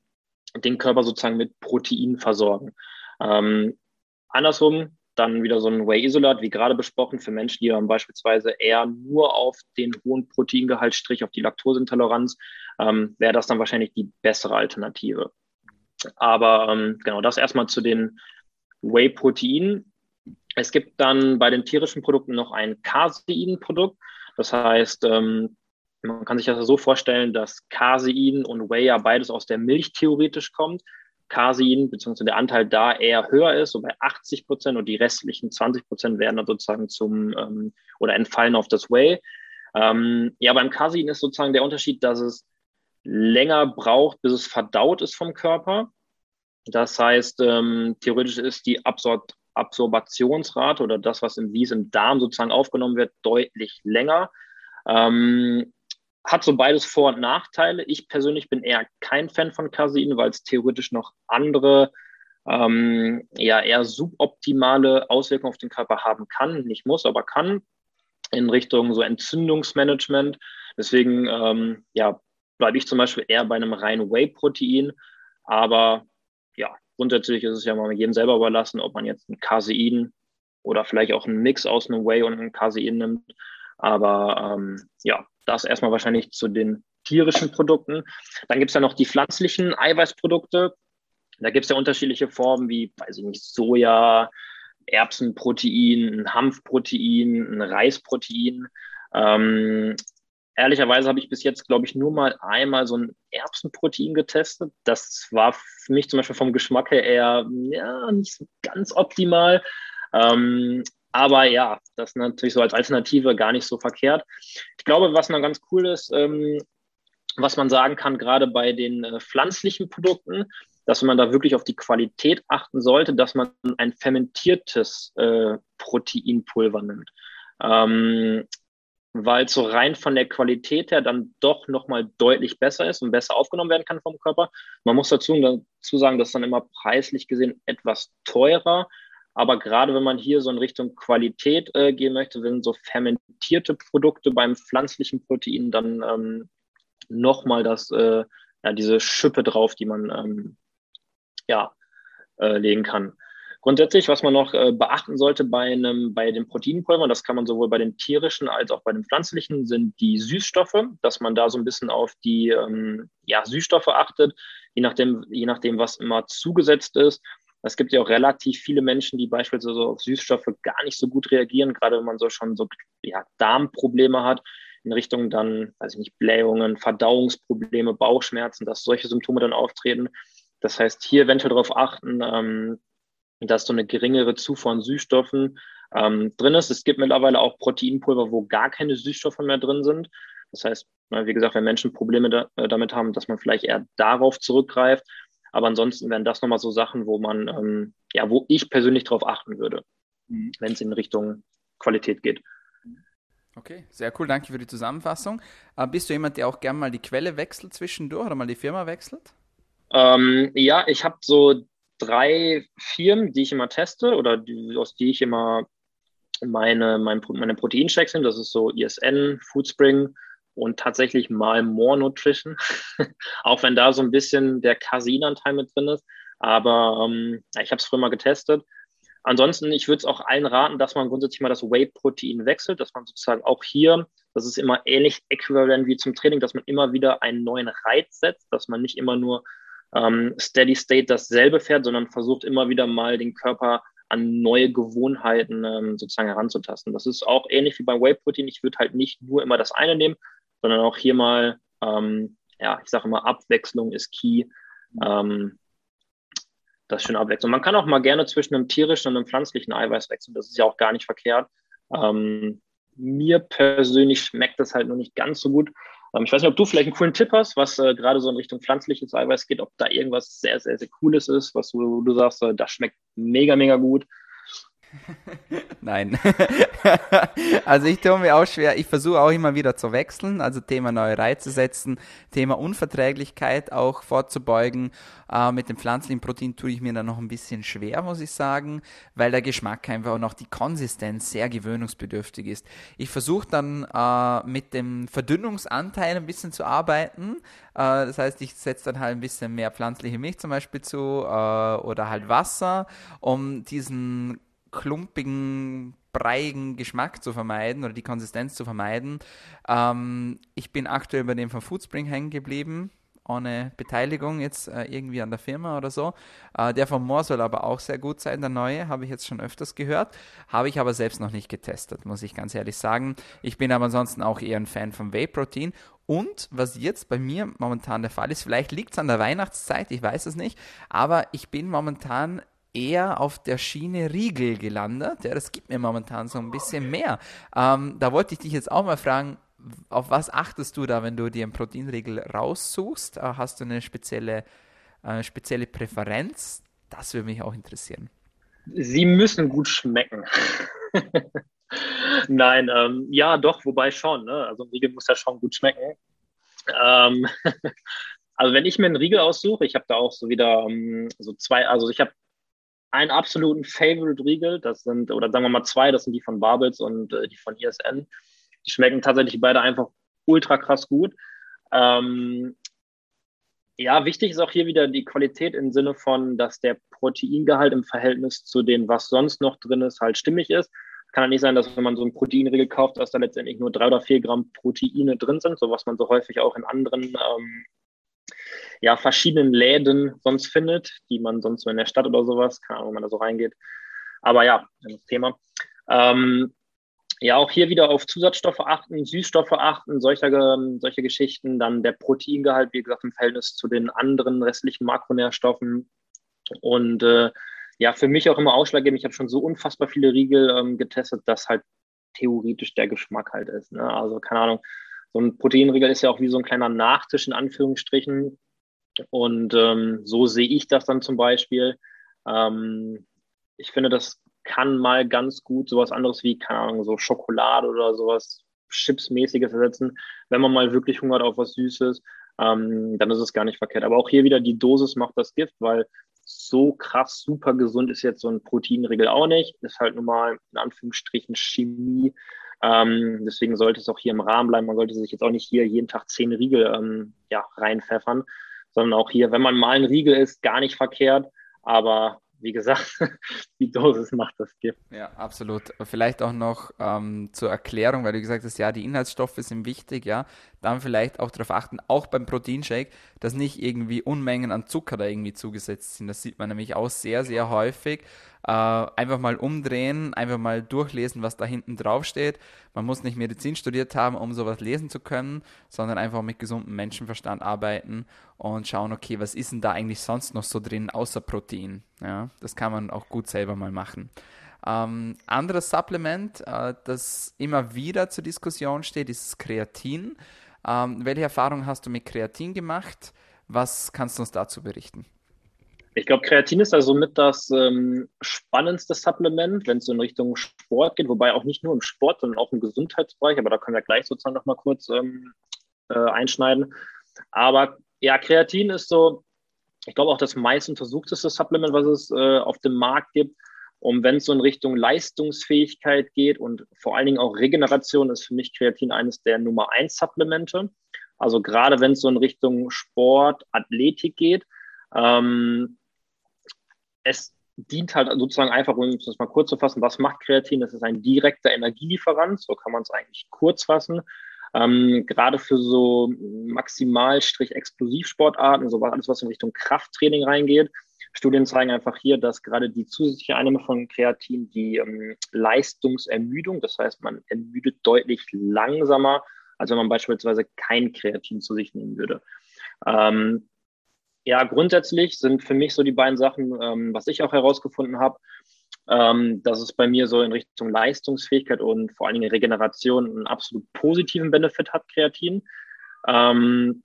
den Körper sozusagen mit Protein versorgen. Ähm, andersrum dann wieder so ein Whey-Isolat, wie gerade besprochen, für Menschen, die dann beispielsweise eher nur auf den hohen Proteingehalt, Strich auf die Laktoseintoleranz, ähm, wäre das dann wahrscheinlich die bessere Alternative. Aber ähm, genau, das erstmal zu den Whey-Proteinen. Es gibt dann bei den tierischen Produkten noch ein Casein-Produkt. Das heißt, ähm, man kann sich das so vorstellen, dass Casein und Whey ja beides aus der Milch theoretisch kommt. Casein bzw. der Anteil da eher höher ist, so bei 80 Prozent und die restlichen 20 Prozent werden dann sozusagen zum ähm, oder entfallen auf das Whey. Ähm, ja, beim Casein ist sozusagen der Unterschied, dass es länger braucht, bis es verdaut ist vom Körper. Das heißt, ähm, theoretisch ist die Absor Absorbationsrate oder das, was im, wie es im Darm sozusagen aufgenommen wird, deutlich länger. Ähm, hat so beides Vor- und Nachteile. Ich persönlich bin eher kein Fan von Casein, weil es theoretisch noch andere, ähm, ja, eher suboptimale Auswirkungen auf den Körper haben kann. Nicht muss, aber kann. In Richtung so Entzündungsmanagement. Deswegen, ähm, ja, bleibe ich zum Beispiel eher bei einem reinen Whey-Protein. Aber ja, grundsätzlich ist es ja mal jedem selber überlassen, ob man jetzt ein Casein oder vielleicht auch einen Mix aus einem Whey und einem Casein nimmt. Aber ähm, ja, das erstmal wahrscheinlich zu den tierischen Produkten. Dann gibt es ja noch die pflanzlichen Eiweißprodukte. Da gibt es ja unterschiedliche Formen wie, weiß ich nicht, Soja, Erbsenprotein, ein Hanfprotein, ein Reisprotein. Ähm, Ehrlicherweise habe ich bis jetzt, glaube ich, nur mal einmal so ein Erbsenprotein getestet. Das war für mich zum Beispiel vom Geschmack her eher ja, nicht so ganz optimal. Ähm, aber ja, das ist natürlich so als Alternative gar nicht so verkehrt. Ich glaube, was noch ganz cool ist, ähm, was man sagen kann, gerade bei den äh, pflanzlichen Produkten, dass man da wirklich auf die Qualität achten sollte, dass man ein fermentiertes äh, Proteinpulver nimmt. Ähm, weil so rein von der Qualität her dann doch nochmal deutlich besser ist und besser aufgenommen werden kann vom Körper. Man muss dazu, dazu sagen, dass dann immer preislich gesehen etwas teurer. Aber gerade wenn man hier so in Richtung Qualität äh, gehen möchte, sind so fermentierte Produkte beim pflanzlichen Protein dann ähm, nochmal das, äh, ja, diese Schippe drauf, die man ähm, ja, äh, legen kann. Grundsätzlich, was man noch äh, beachten sollte bei einem, bei den Proteinpulvern, das kann man sowohl bei den tierischen als auch bei den pflanzlichen, sind die Süßstoffe, dass man da so ein bisschen auf die ähm, ja, Süßstoffe achtet, je nachdem, je nachdem, was immer zugesetzt ist. Es gibt ja auch relativ viele Menschen, die beispielsweise auf Süßstoffe gar nicht so gut reagieren, gerade wenn man so schon so ja, Darmprobleme hat, in Richtung dann, weiß ich nicht, Blähungen, Verdauungsprobleme, Bauchschmerzen, dass solche Symptome dann auftreten. Das heißt, hier eventuell darauf achten, ähm, dass so eine geringere Zufuhr an Süßstoffen ähm, drin ist. Es gibt mittlerweile auch Proteinpulver, wo gar keine Süßstoffe mehr drin sind. Das heißt, wie gesagt, wenn Menschen Probleme da, äh, damit haben, dass man vielleicht eher darauf zurückgreift. Aber ansonsten wären das nochmal so Sachen, wo man, ähm, ja, wo ich persönlich darauf achten würde, mhm. wenn es in Richtung Qualität geht. Okay, sehr cool, danke für die Zusammenfassung. Äh, bist du jemand, der auch gerne mal die Quelle wechselt zwischendurch oder mal die Firma wechselt? Ähm, ja, ich habe so drei Firmen, die ich immer teste oder die, aus die ich immer meine, mein, meine Proteinchecks sind. Das ist so ISN, Foodspring und tatsächlich mal More Nutrition. (laughs) Auch wenn da so ein bisschen der Caseinanteil mit drin ist. Aber ähm, ich habe es früher mal getestet. Ansonsten, ich würde es auch allen raten, dass man grundsätzlich mal das Whey-Protein wechselt, dass man sozusagen auch hier, das ist immer ähnlich äquivalent wie zum Training, dass man immer wieder einen neuen Reiz setzt, dass man nicht immer nur ähm, Steady State dasselbe fährt, sondern versucht immer wieder mal den Körper an neue Gewohnheiten ähm, sozusagen heranzutasten. Das ist auch ähnlich wie beim Whey Protein. Ich würde halt nicht nur immer das eine nehmen, sondern auch hier mal, ähm, ja, ich sage immer, Abwechslung ist key. Ähm, das ist schön Abwechslung. Man kann auch mal gerne zwischen einem tierischen und einem pflanzlichen Eiweiß wechseln. Das ist ja auch gar nicht verkehrt. Ähm, mir persönlich schmeckt das halt noch nicht ganz so gut. Ähm, ich weiß nicht, ob du vielleicht einen coolen Tipp hast, was äh, gerade so in Richtung pflanzliches Eiweiß geht, ob da irgendwas sehr, sehr, sehr Cooles ist, was du, du sagst, äh, das schmeckt mega, mega gut. Nein. (laughs) also ich tue mir auch schwer. Ich versuche auch immer wieder zu wechseln, also Thema neue Reize setzen, Thema Unverträglichkeit auch vorzubeugen. Äh, mit dem pflanzlichen Protein tue ich mir dann noch ein bisschen schwer, muss ich sagen, weil der Geschmack einfach und auch die Konsistenz sehr gewöhnungsbedürftig ist. Ich versuche dann äh, mit dem Verdünnungsanteil ein bisschen zu arbeiten. Äh, das heißt, ich setze dann halt ein bisschen mehr pflanzliche Milch zum Beispiel zu äh, oder halt Wasser, um diesen klumpigen, breiigen Geschmack zu vermeiden oder die Konsistenz zu vermeiden. Ähm, ich bin aktuell bei dem von Foodspring hängen geblieben, ohne Beteiligung jetzt äh, irgendwie an der Firma oder so. Äh, der von Moore soll aber auch sehr gut sein, der neue, habe ich jetzt schon öfters gehört. Habe ich aber selbst noch nicht getestet, muss ich ganz ehrlich sagen. Ich bin aber ansonsten auch eher ein Fan von Whey-Protein. Und was jetzt bei mir momentan der Fall ist, vielleicht liegt es an der Weihnachtszeit, ich weiß es nicht, aber ich bin momentan eher auf der Schiene Riegel gelandet. Ja, das gibt mir momentan so ein bisschen mehr. Ähm, da wollte ich dich jetzt auch mal fragen, auf was achtest du da, wenn du dir einen Proteinriegel raussuchst? Äh, hast du eine spezielle, äh, spezielle Präferenz? Das würde mich auch interessieren. Sie müssen gut schmecken. (laughs) Nein, ähm, ja, doch, wobei schon. Ne? Also ein Riegel muss ja schon gut schmecken. Ähm, (laughs) also wenn ich mir einen Riegel aussuche, ich habe da auch so wieder um, ähm, so zwei, also ich habe einen absoluten Favorite-Riegel. Das sind, oder sagen wir mal zwei, das sind die von Barbels und äh, die von ESN. Die schmecken tatsächlich beide einfach ultra krass gut. Ähm, ja, wichtig ist auch hier wieder die Qualität im Sinne von, dass der Proteingehalt im Verhältnis zu dem, was sonst noch drin ist, halt stimmig ist. Kann ja nicht sein, dass wenn man so einen Proteinriegel kauft, dass da letztendlich nur drei oder vier Gramm Proteine drin sind, so was man so häufig auch in anderen ähm, ja, verschiedenen Läden sonst findet, die man sonst so in der Stadt oder sowas, keine Ahnung, wenn man da so reingeht. Aber ja, das Thema. Ähm, ja, auch hier wieder auf Zusatzstoffe achten, Süßstoffe achten, solche, solche Geschichten. Dann der Proteingehalt, wie gesagt, im Verhältnis zu den anderen restlichen Makronährstoffen. Und äh, ja, für mich auch immer ausschlaggebend. Ich habe schon so unfassbar viele Riegel ähm, getestet, dass halt theoretisch der Geschmack halt ist. Ne? Also keine Ahnung, so ein Proteinriegel ist ja auch wie so ein kleiner Nachtisch in Anführungsstrichen Und ähm, so sehe ich das dann zum Beispiel. Ähm, ich finde, das kann mal ganz gut sowas anderes wie, keine Ahnung, so Schokolade oder sowas Chips-mäßiges ersetzen. Wenn man mal wirklich hungert auf was Süßes, ähm, dann ist es gar nicht verkehrt. Aber auch hier wieder die Dosis macht das Gift, weil so krass super gesund ist jetzt so ein Proteinriegel auch nicht. Ist halt nun mal in Anführungsstrichen Chemie. Ähm, deswegen sollte es auch hier im Rahmen bleiben. Man sollte sich jetzt auch nicht hier jeden Tag zehn Riegel ähm, ja, reinpfeffern, sondern auch hier, wenn man mal ein Riegel isst, gar nicht verkehrt. Aber wie gesagt, (laughs) die Dosis macht das Gift. Ja, absolut. Vielleicht auch noch ähm, zur Erklärung, weil du gesagt hast, ja, die Inhaltsstoffe sind wichtig, ja. Dann vielleicht auch darauf achten, auch beim Proteinshake, dass nicht irgendwie Unmengen an Zucker da irgendwie zugesetzt sind. Das sieht man nämlich auch sehr, sehr häufig. Äh, einfach mal umdrehen, einfach mal durchlesen, was da hinten drauf steht. Man muss nicht Medizin studiert haben, um sowas lesen zu können, sondern einfach mit gesundem Menschenverstand arbeiten und schauen, okay, was ist denn da eigentlich sonst noch so drin, außer Protein? Ja, das kann man auch gut selber mal machen. Ähm, anderes Supplement, äh, das immer wieder zur Diskussion steht, ist Kreatin. Ähm, welche Erfahrungen hast du mit Kreatin gemacht? Was kannst du uns dazu berichten? Ich glaube, Kreatin ist also mit das ähm, spannendste Supplement, wenn es in Richtung Sport geht, wobei auch nicht nur im Sport, sondern auch im Gesundheitsbereich, aber da können wir gleich sozusagen nochmal kurz ähm, äh, einschneiden. Aber ja, Kreatin ist so, ich glaube auch das meist untersuchteste Supplement, was es äh, auf dem Markt gibt. Und wenn es so in Richtung Leistungsfähigkeit geht und vor allen Dingen auch Regeneration, ist für mich Kreatin eines der Nummer eins Supplemente. Also gerade wenn es so in Richtung Sport, Athletik geht, ähm, es dient halt sozusagen einfach, um das mal kurz zu fassen, was macht Kreatin? Es ist ein direkter Energielieferant, so kann man es eigentlich kurz fassen. Ähm, gerade für so Maximal-Explosivsportarten, so alles, was in Richtung Krafttraining reingeht. Studien zeigen einfach hier, dass gerade die zusätzliche Einnahme von Kreatin die ähm, Leistungsermüdung, das heißt, man ermüdet deutlich langsamer, als wenn man beispielsweise kein Kreatin zu sich nehmen würde. Ähm, ja, grundsätzlich sind für mich so die beiden Sachen, ähm, was ich auch herausgefunden habe, ähm, dass es bei mir so in Richtung Leistungsfähigkeit und vor allen Dingen Regeneration einen absolut positiven Benefit hat, Kreatin. Ähm,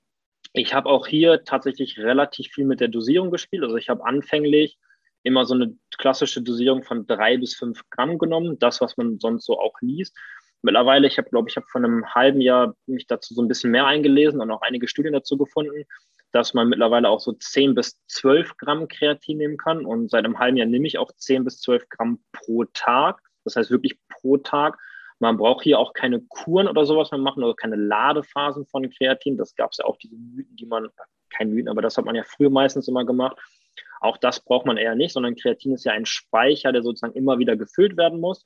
ich habe auch hier tatsächlich relativ viel mit der Dosierung gespielt. Also ich habe anfänglich immer so eine klassische Dosierung von drei bis fünf Gramm genommen, das, was man sonst so auch liest. Mittlerweile, ich habe, glaube ich, habe von einem halben Jahr mich dazu so ein bisschen mehr eingelesen und auch einige Studien dazu gefunden dass man mittlerweile auch so 10 bis 12 Gramm Kreatin nehmen kann. Und seit einem halben Jahr nehme ich auch 10 bis 12 Gramm pro Tag. Das heißt wirklich pro Tag. Man braucht hier auch keine Kuren oder sowas mehr machen, oder keine Ladephasen von Kreatin. Das gab es ja auch diese Mythen, die man, kein Mythen, aber das hat man ja früher meistens immer gemacht. Auch das braucht man eher nicht, sondern Kreatin ist ja ein Speicher, der sozusagen immer wieder gefüllt werden muss.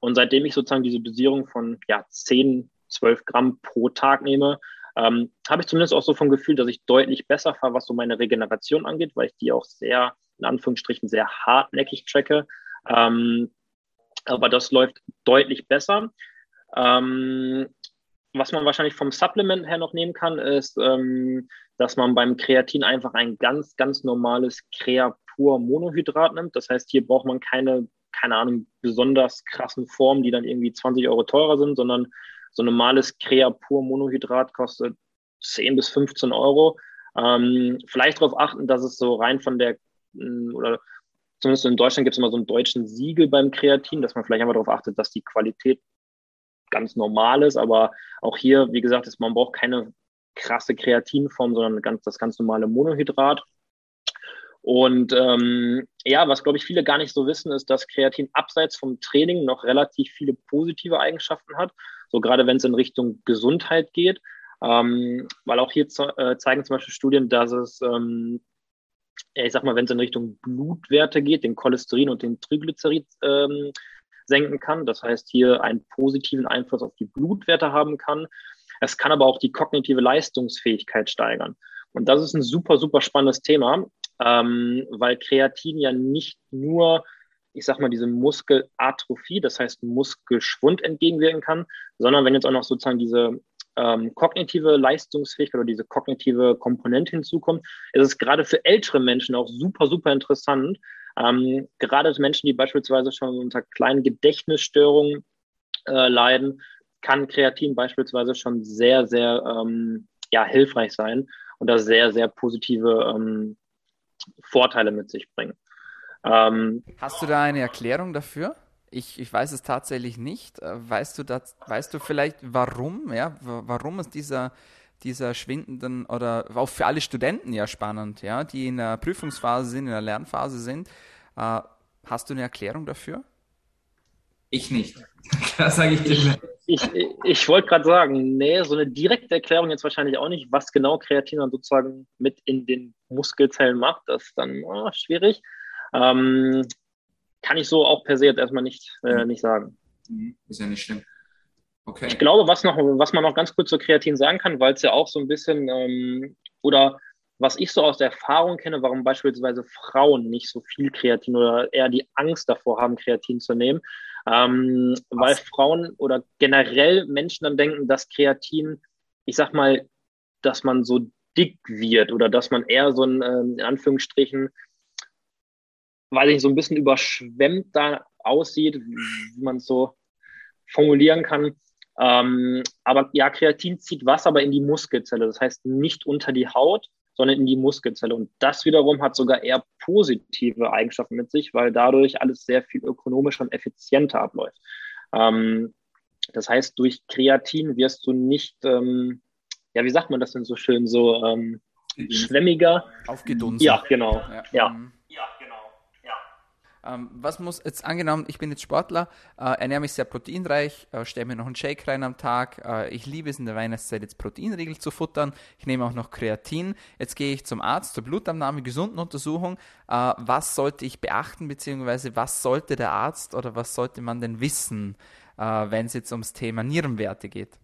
Und seitdem ich sozusagen diese Dosierung von ja, 10, 12 Gramm pro Tag nehme, ähm, habe ich zumindest auch so vom Gefühl, dass ich deutlich besser fahre, was so meine Regeneration angeht, weil ich die auch sehr, in Anführungsstrichen, sehr hartnäckig tracke. Ähm, aber das läuft deutlich besser. Ähm, was man wahrscheinlich vom Supplement her noch nehmen kann, ist, ähm, dass man beim Kreatin einfach ein ganz, ganz normales Creapur Monohydrat nimmt. Das heißt, hier braucht man keine, keine Ahnung, besonders krassen Formen, die dann irgendwie 20 Euro teurer sind, sondern so ein normales Creapur Monohydrat kostet 10 bis 15 Euro. Ähm, vielleicht darauf achten, dass es so rein von der, mm, oder zumindest in Deutschland gibt es immer so einen deutschen Siegel beim Kreatin, dass man vielleicht einfach darauf achtet, dass die Qualität ganz normal ist. Aber auch hier, wie gesagt, ist, man braucht keine krasse Kreatinform, sondern ganz, das ganz normale Monohydrat. Und ähm, ja, was glaube ich viele gar nicht so wissen, ist, dass Kreatin abseits vom Training noch relativ viele positive Eigenschaften hat. So gerade wenn es in Richtung Gesundheit geht. Ähm, weil auch hier äh, zeigen zum Beispiel Studien, dass es, ähm, ich sag mal, wenn es in Richtung Blutwerte geht, den Cholesterin und den Triglycerid ähm, senken kann. Das heißt, hier einen positiven Einfluss auf die Blutwerte haben kann. Es kann aber auch die kognitive Leistungsfähigkeit steigern. Und das ist ein super, super spannendes Thema, ähm, weil Kreatin ja nicht nur ich sag mal, diese Muskelatrophie, das heißt Muskelschwund entgegenwirken kann, sondern wenn jetzt auch noch sozusagen diese ähm, kognitive Leistungsfähigkeit oder diese kognitive Komponente hinzukommt, ist es gerade für ältere Menschen auch super, super interessant. Ähm, gerade Menschen, die beispielsweise schon unter kleinen Gedächtnisstörungen äh, leiden, kann Kreatin beispielsweise schon sehr, sehr ähm, ja, hilfreich sein. und da sehr, sehr positive ähm, Vorteile mit sich bringen. Ähm, Hast du da eine Erklärung dafür? Ich, ich weiß es tatsächlich nicht. Äh, weißt du, das, weißt du vielleicht, warum, ja, warum es dieser, dieser schwindenden oder auch für alle Studenten ja spannend, ja, die in der Prüfungsphase sind, in der Lernphase sind. Äh, hast du eine Erklärung dafür? Ich nicht. (laughs) Das sage ich dir. Ich, ich, ich wollte gerade sagen, nee, so eine direkte Erklärung jetzt wahrscheinlich auch nicht, was genau Kreatin dann sozusagen mit in den Muskelzellen macht. Das ist dann oh, schwierig. Ähm, kann ich so auch per se jetzt erstmal nicht, äh, nicht sagen. Mhm. Ist ja nicht schlimm. Okay. Ich glaube, was, noch, was man noch ganz kurz zur Kreatin sagen kann, weil es ja auch so ein bisschen, ähm, oder was ich so aus der Erfahrung kenne, warum beispielsweise Frauen nicht so viel Kreatin oder eher die Angst davor haben, Kreatin zu nehmen, ähm, weil Frauen oder generell Menschen dann denken, dass Kreatin, ich sag mal, dass man so dick wird oder dass man eher so ein, ähm, in Anführungsstrichen, weil ich so ein bisschen überschwemmt da aussieht, wie man es so formulieren kann. Ähm, aber ja, Kreatin zieht Wasser aber in die Muskelzelle. Das heißt nicht unter die Haut, sondern in die Muskelzelle. Und das wiederum hat sogar eher positive Eigenschaften mit sich, weil dadurch alles sehr viel ökonomischer und effizienter abläuft. Ähm, das heißt, durch Kreatin wirst du nicht, ähm, ja, wie sagt man das denn so schön, so ähm, schwemmiger? Aufgedunsen. Ja, genau. Ja. ja. Ähm, was muss jetzt angenommen, ich bin jetzt Sportler, äh, ernähre mich sehr proteinreich, äh, stelle mir noch einen Shake rein am Tag. Äh, ich liebe es in der Weihnachtszeit jetzt Proteinriegel zu futtern. Ich nehme auch noch Kreatin. Jetzt gehe ich zum Arzt zur Blutabnahme, gesunden Untersuchung. Äh, was sollte ich beachten, beziehungsweise was sollte der Arzt oder was sollte man denn wissen, äh, wenn es jetzt ums Thema Nierenwerte geht?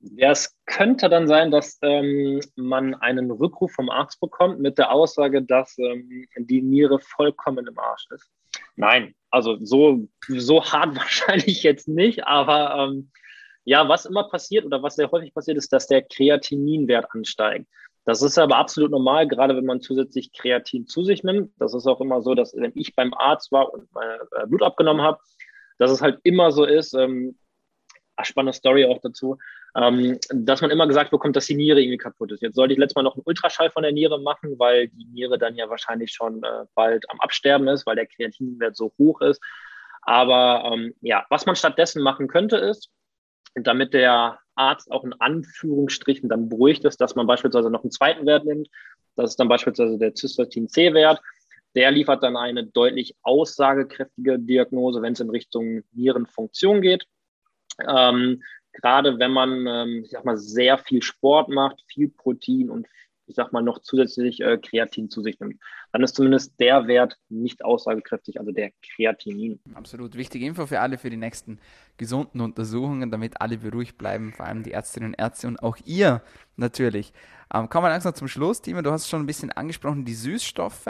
Ja, es könnte dann sein, dass ähm, man einen Rückruf vom Arzt bekommt mit der Aussage, dass ähm, die Niere vollkommen im Arsch ist. Nein, also so, so hart (laughs) wahrscheinlich jetzt nicht, aber ähm, ja, was immer passiert oder was sehr häufig passiert, ist, dass der Kreatininwert ansteigt. Das ist aber absolut normal, gerade wenn man zusätzlich Kreatin zu sich nimmt. Das ist auch immer so, dass wenn ich beim Arzt war und mein äh, Blut abgenommen habe, dass es halt immer so ist, ähm, spannende Story auch dazu, ähm, dass man immer gesagt bekommt, dass die Niere irgendwie kaputt ist. Jetzt sollte ich letztes Mal noch einen Ultraschall von der Niere machen, weil die Niere dann ja wahrscheinlich schon äh, bald am Absterben ist, weil der Kreatinwert so hoch ist. Aber ähm, ja, was man stattdessen machen könnte, ist, damit der Arzt auch in Anführungsstrichen dann beruhigt ist, dass man beispielsweise noch einen zweiten Wert nimmt. Das ist dann beispielsweise der Cystatin-C-Wert. Der liefert dann eine deutlich aussagekräftige Diagnose, wenn es in Richtung Nierenfunktion geht. Ähm, gerade wenn man, ähm, ich sag mal, sehr viel Sport macht, viel Protein und ich sag mal noch zusätzlich äh, Kreatin zu sich nimmt, dann ist zumindest der Wert nicht aussagekräftig, also der Kreatinin. Absolut wichtige Info für alle für die nächsten gesunden Untersuchungen, damit alle beruhigt bleiben, vor allem die Ärztinnen und Ärzte und auch ihr natürlich. Ähm, kommen wir langsam zum Schluss, Timo. Du hast schon ein bisschen angesprochen, die Süßstoffe.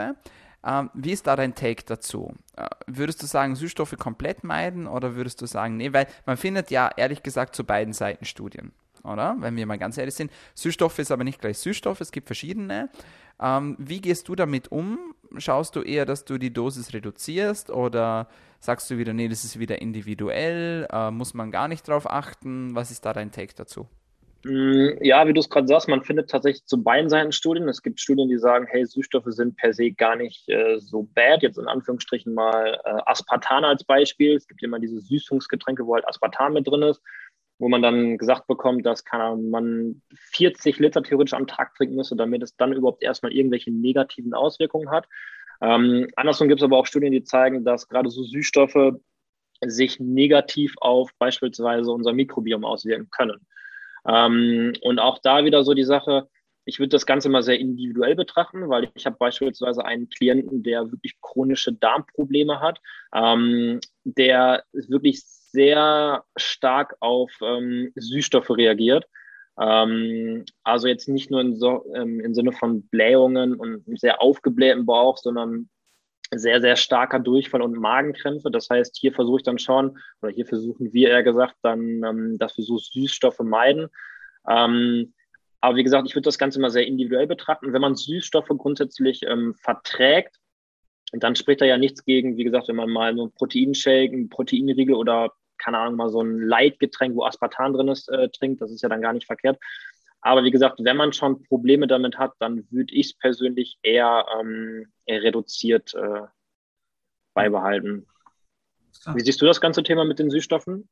Ähm, wie ist da dein Take dazu? Äh, würdest du sagen, Süßstoffe komplett meiden oder würdest du sagen, nee, weil man findet ja ehrlich gesagt zu beiden Seiten Studien, oder? Wenn wir mal ganz ehrlich sind. Süßstoffe ist aber nicht gleich Süßstoffe, es gibt verschiedene. Ähm, wie gehst du damit um? Schaust du eher, dass du die Dosis reduzierst oder sagst du wieder, nee, das ist wieder individuell, äh, muss man gar nicht drauf achten? Was ist da dein Take dazu? Mm, ja, wie du es gerade sagst, man findet tatsächlich zu beiden Seiten Studien. Es gibt Studien, die sagen, hey, Süßstoffe sind per se gar nicht äh, so bad. Jetzt in Anführungsstrichen mal äh, Aspartan als Beispiel. Es gibt immer diese Süßungsgetränke, wo halt Aspartan mit drin ist, wo man dann gesagt bekommt, dass kann man 40 Liter theoretisch am Tag trinken müsste, damit es dann überhaupt erstmal irgendwelche negativen Auswirkungen hat. Ähm, andersrum gibt es aber auch Studien, die zeigen, dass gerade so Süßstoffe sich negativ auf beispielsweise unser Mikrobiom auswirken können. Ähm, und auch da wieder so die Sache, ich würde das Ganze mal sehr individuell betrachten, weil ich habe beispielsweise einen Klienten, der wirklich chronische Darmprobleme hat, ähm, der wirklich sehr stark auf ähm, Süßstoffe reagiert. Ähm, also jetzt nicht nur in so, ähm, im Sinne von Blähungen und sehr aufgeblähten Bauch, sondern sehr, sehr starker Durchfall und Magenkrämpfe. Das heißt, hier versuche ich dann schon, oder hier versuchen wir eher gesagt, dann, ähm, dass wir so Süßstoffe meiden. Ähm, aber wie gesagt, ich würde das Ganze mal sehr individuell betrachten. Wenn man Süßstoffe grundsätzlich ähm, verträgt, dann spricht da ja nichts gegen, wie gesagt, wenn man mal so einen Proteinshake, einen Proteinriegel oder keine Ahnung, mal so ein Leitgetränk, wo Aspartan drin ist, äh, trinkt, das ist ja dann gar nicht verkehrt. Aber wie gesagt, wenn man schon Probleme damit hat, dann würde ich es persönlich eher, ähm, eher reduziert äh, beibehalten. Wie siehst du das ganze Thema mit den Süßstoffen?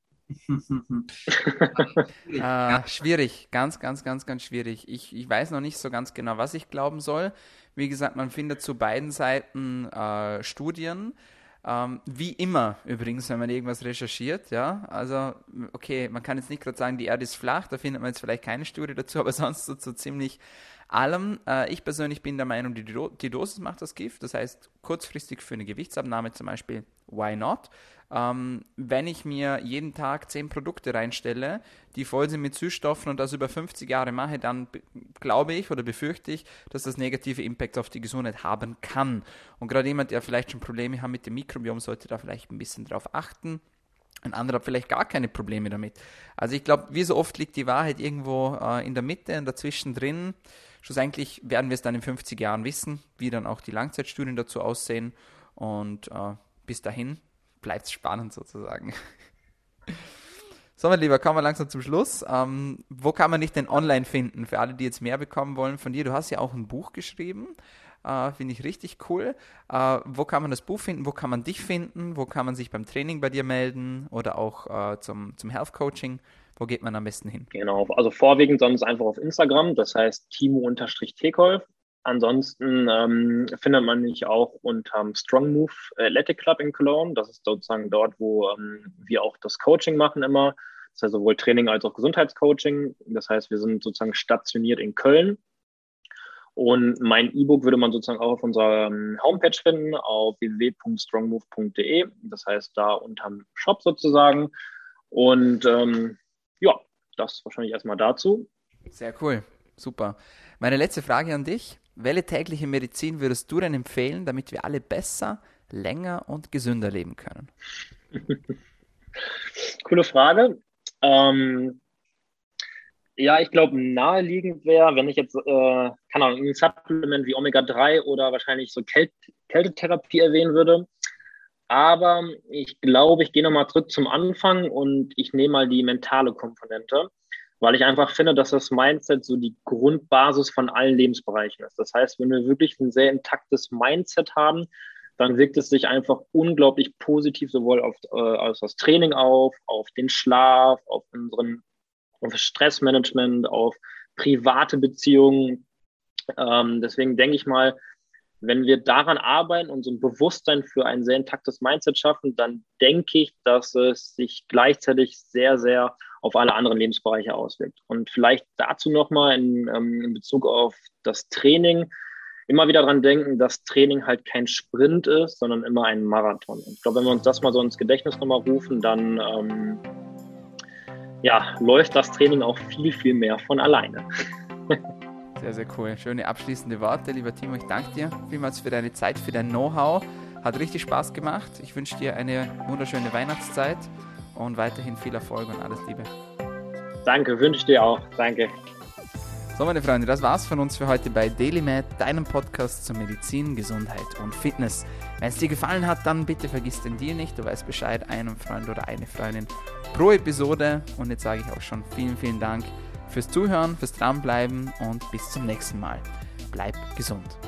äh, (laughs) schwierig, ganz, ganz, ganz, ganz schwierig. Ich, ich weiß noch nicht so ganz genau, was ich glauben soll. Wie gesagt, man findet zu beiden Seiten äh, Studien. Ähm, wie immer übrigens, wenn man irgendwas recherchiert, ja. Also, okay, man kann jetzt nicht gerade sagen, die Erde ist flach, da findet man jetzt vielleicht keine Studie dazu, (laughs) aber sonst so, so ziemlich allem. Äh, ich persönlich bin der Meinung, die, die Dosis macht das Gift. Das heißt, kurzfristig für eine Gewichtsabnahme zum Beispiel, why not? Ähm, wenn ich mir jeden Tag 10 Produkte reinstelle, die voll sind mit Süßstoffen und das über 50 Jahre mache, dann glaube ich oder befürchte ich, dass das negative Impact auf die Gesundheit haben kann. Und gerade jemand, der vielleicht schon Probleme hat mit dem Mikrobiom, sollte da vielleicht ein bisschen drauf achten. Ein anderer hat vielleicht gar keine Probleme damit. Also ich glaube, wie so oft liegt die Wahrheit irgendwo äh, in der Mitte und dazwischen drin. Schlussendlich werden wir es dann in 50 Jahren wissen, wie dann auch die Langzeitstudien dazu aussehen. Und äh, bis dahin bleibt es spannend sozusagen. (laughs) So, mein Lieber, kommen wir langsam zum Schluss. Ähm, wo kann man dich denn online finden? Für alle, die jetzt mehr bekommen wollen von dir. Du hast ja auch ein Buch geschrieben. Äh, Finde ich richtig cool. Äh, wo kann man das Buch finden? Wo kann man dich finden? Wo kann man sich beim Training bei dir melden? Oder auch äh, zum, zum Health Coaching? Wo geht man am besten hin? Genau, also vorwiegend sonst einfach auf Instagram. Das heißt Timo-Tekolf. Ansonsten ähm, findet man mich auch unterm Strong Move Athletic Club in Cologne. Das ist sozusagen dort, wo ähm, wir auch das Coaching machen immer. Das heißt sowohl Training als auch Gesundheitscoaching. Das heißt, wir sind sozusagen stationiert in Köln. Und mein E-Book würde man sozusagen auch auf unserer ähm, Homepage finden, auf www.strongmove.de. Das heißt, da unterm Shop sozusagen. Und ähm, das wahrscheinlich erstmal dazu. Sehr cool, super. Meine letzte Frage an dich. Welche tägliche Medizin würdest du denn empfehlen, damit wir alle besser, länger und gesünder leben können? (laughs) Coole Frage. Ähm, ja, ich glaube, naheliegend wäre, wenn ich jetzt, äh, keine Ahnung, ein Supplement wie Omega-3 oder wahrscheinlich so Kält Kältetherapie erwähnen würde. Aber ich glaube, ich gehe nochmal zurück zum Anfang und ich nehme mal die mentale Komponente weil ich einfach finde, dass das Mindset so die Grundbasis von allen Lebensbereichen ist. Das heißt, wenn wir wirklich ein sehr intaktes Mindset haben, dann wirkt es sich einfach unglaublich positiv sowohl auf, äh, das Training auf, auf den Schlaf, auf unseren auf Stressmanagement, auf private Beziehungen. Ähm, deswegen denke ich mal, wenn wir daran arbeiten und so ein Bewusstsein für ein sehr intaktes Mindset schaffen, dann denke ich, dass es sich gleichzeitig sehr, sehr auf alle anderen Lebensbereiche auswirkt. Und vielleicht dazu nochmal in, ähm, in Bezug auf das Training immer wieder daran denken, dass Training halt kein Sprint ist, sondern immer ein Marathon. Ich glaube, wenn wir uns das mal so ins Gedächtnis nochmal rufen, dann ähm, ja, läuft das Training auch viel, viel mehr von alleine. (laughs) sehr, sehr cool. Schöne abschließende Worte, lieber Timo. Ich danke dir vielmals für deine Zeit, für dein Know-how. Hat richtig Spaß gemacht. Ich wünsche dir eine wunderschöne Weihnachtszeit und weiterhin viel Erfolg und alles Liebe. Danke, wünsche ich dir auch. Danke. So, meine Freunde, das war's von uns für heute bei DailyMed, deinem Podcast zur Medizin, Gesundheit und Fitness. Wenn es dir gefallen hat, dann bitte vergiss den Deal nicht. Du weißt Bescheid, einem Freund oder eine Freundin pro Episode. Und jetzt sage ich auch schon vielen, vielen Dank fürs Zuhören, fürs Dranbleiben und bis zum nächsten Mal. Bleib gesund.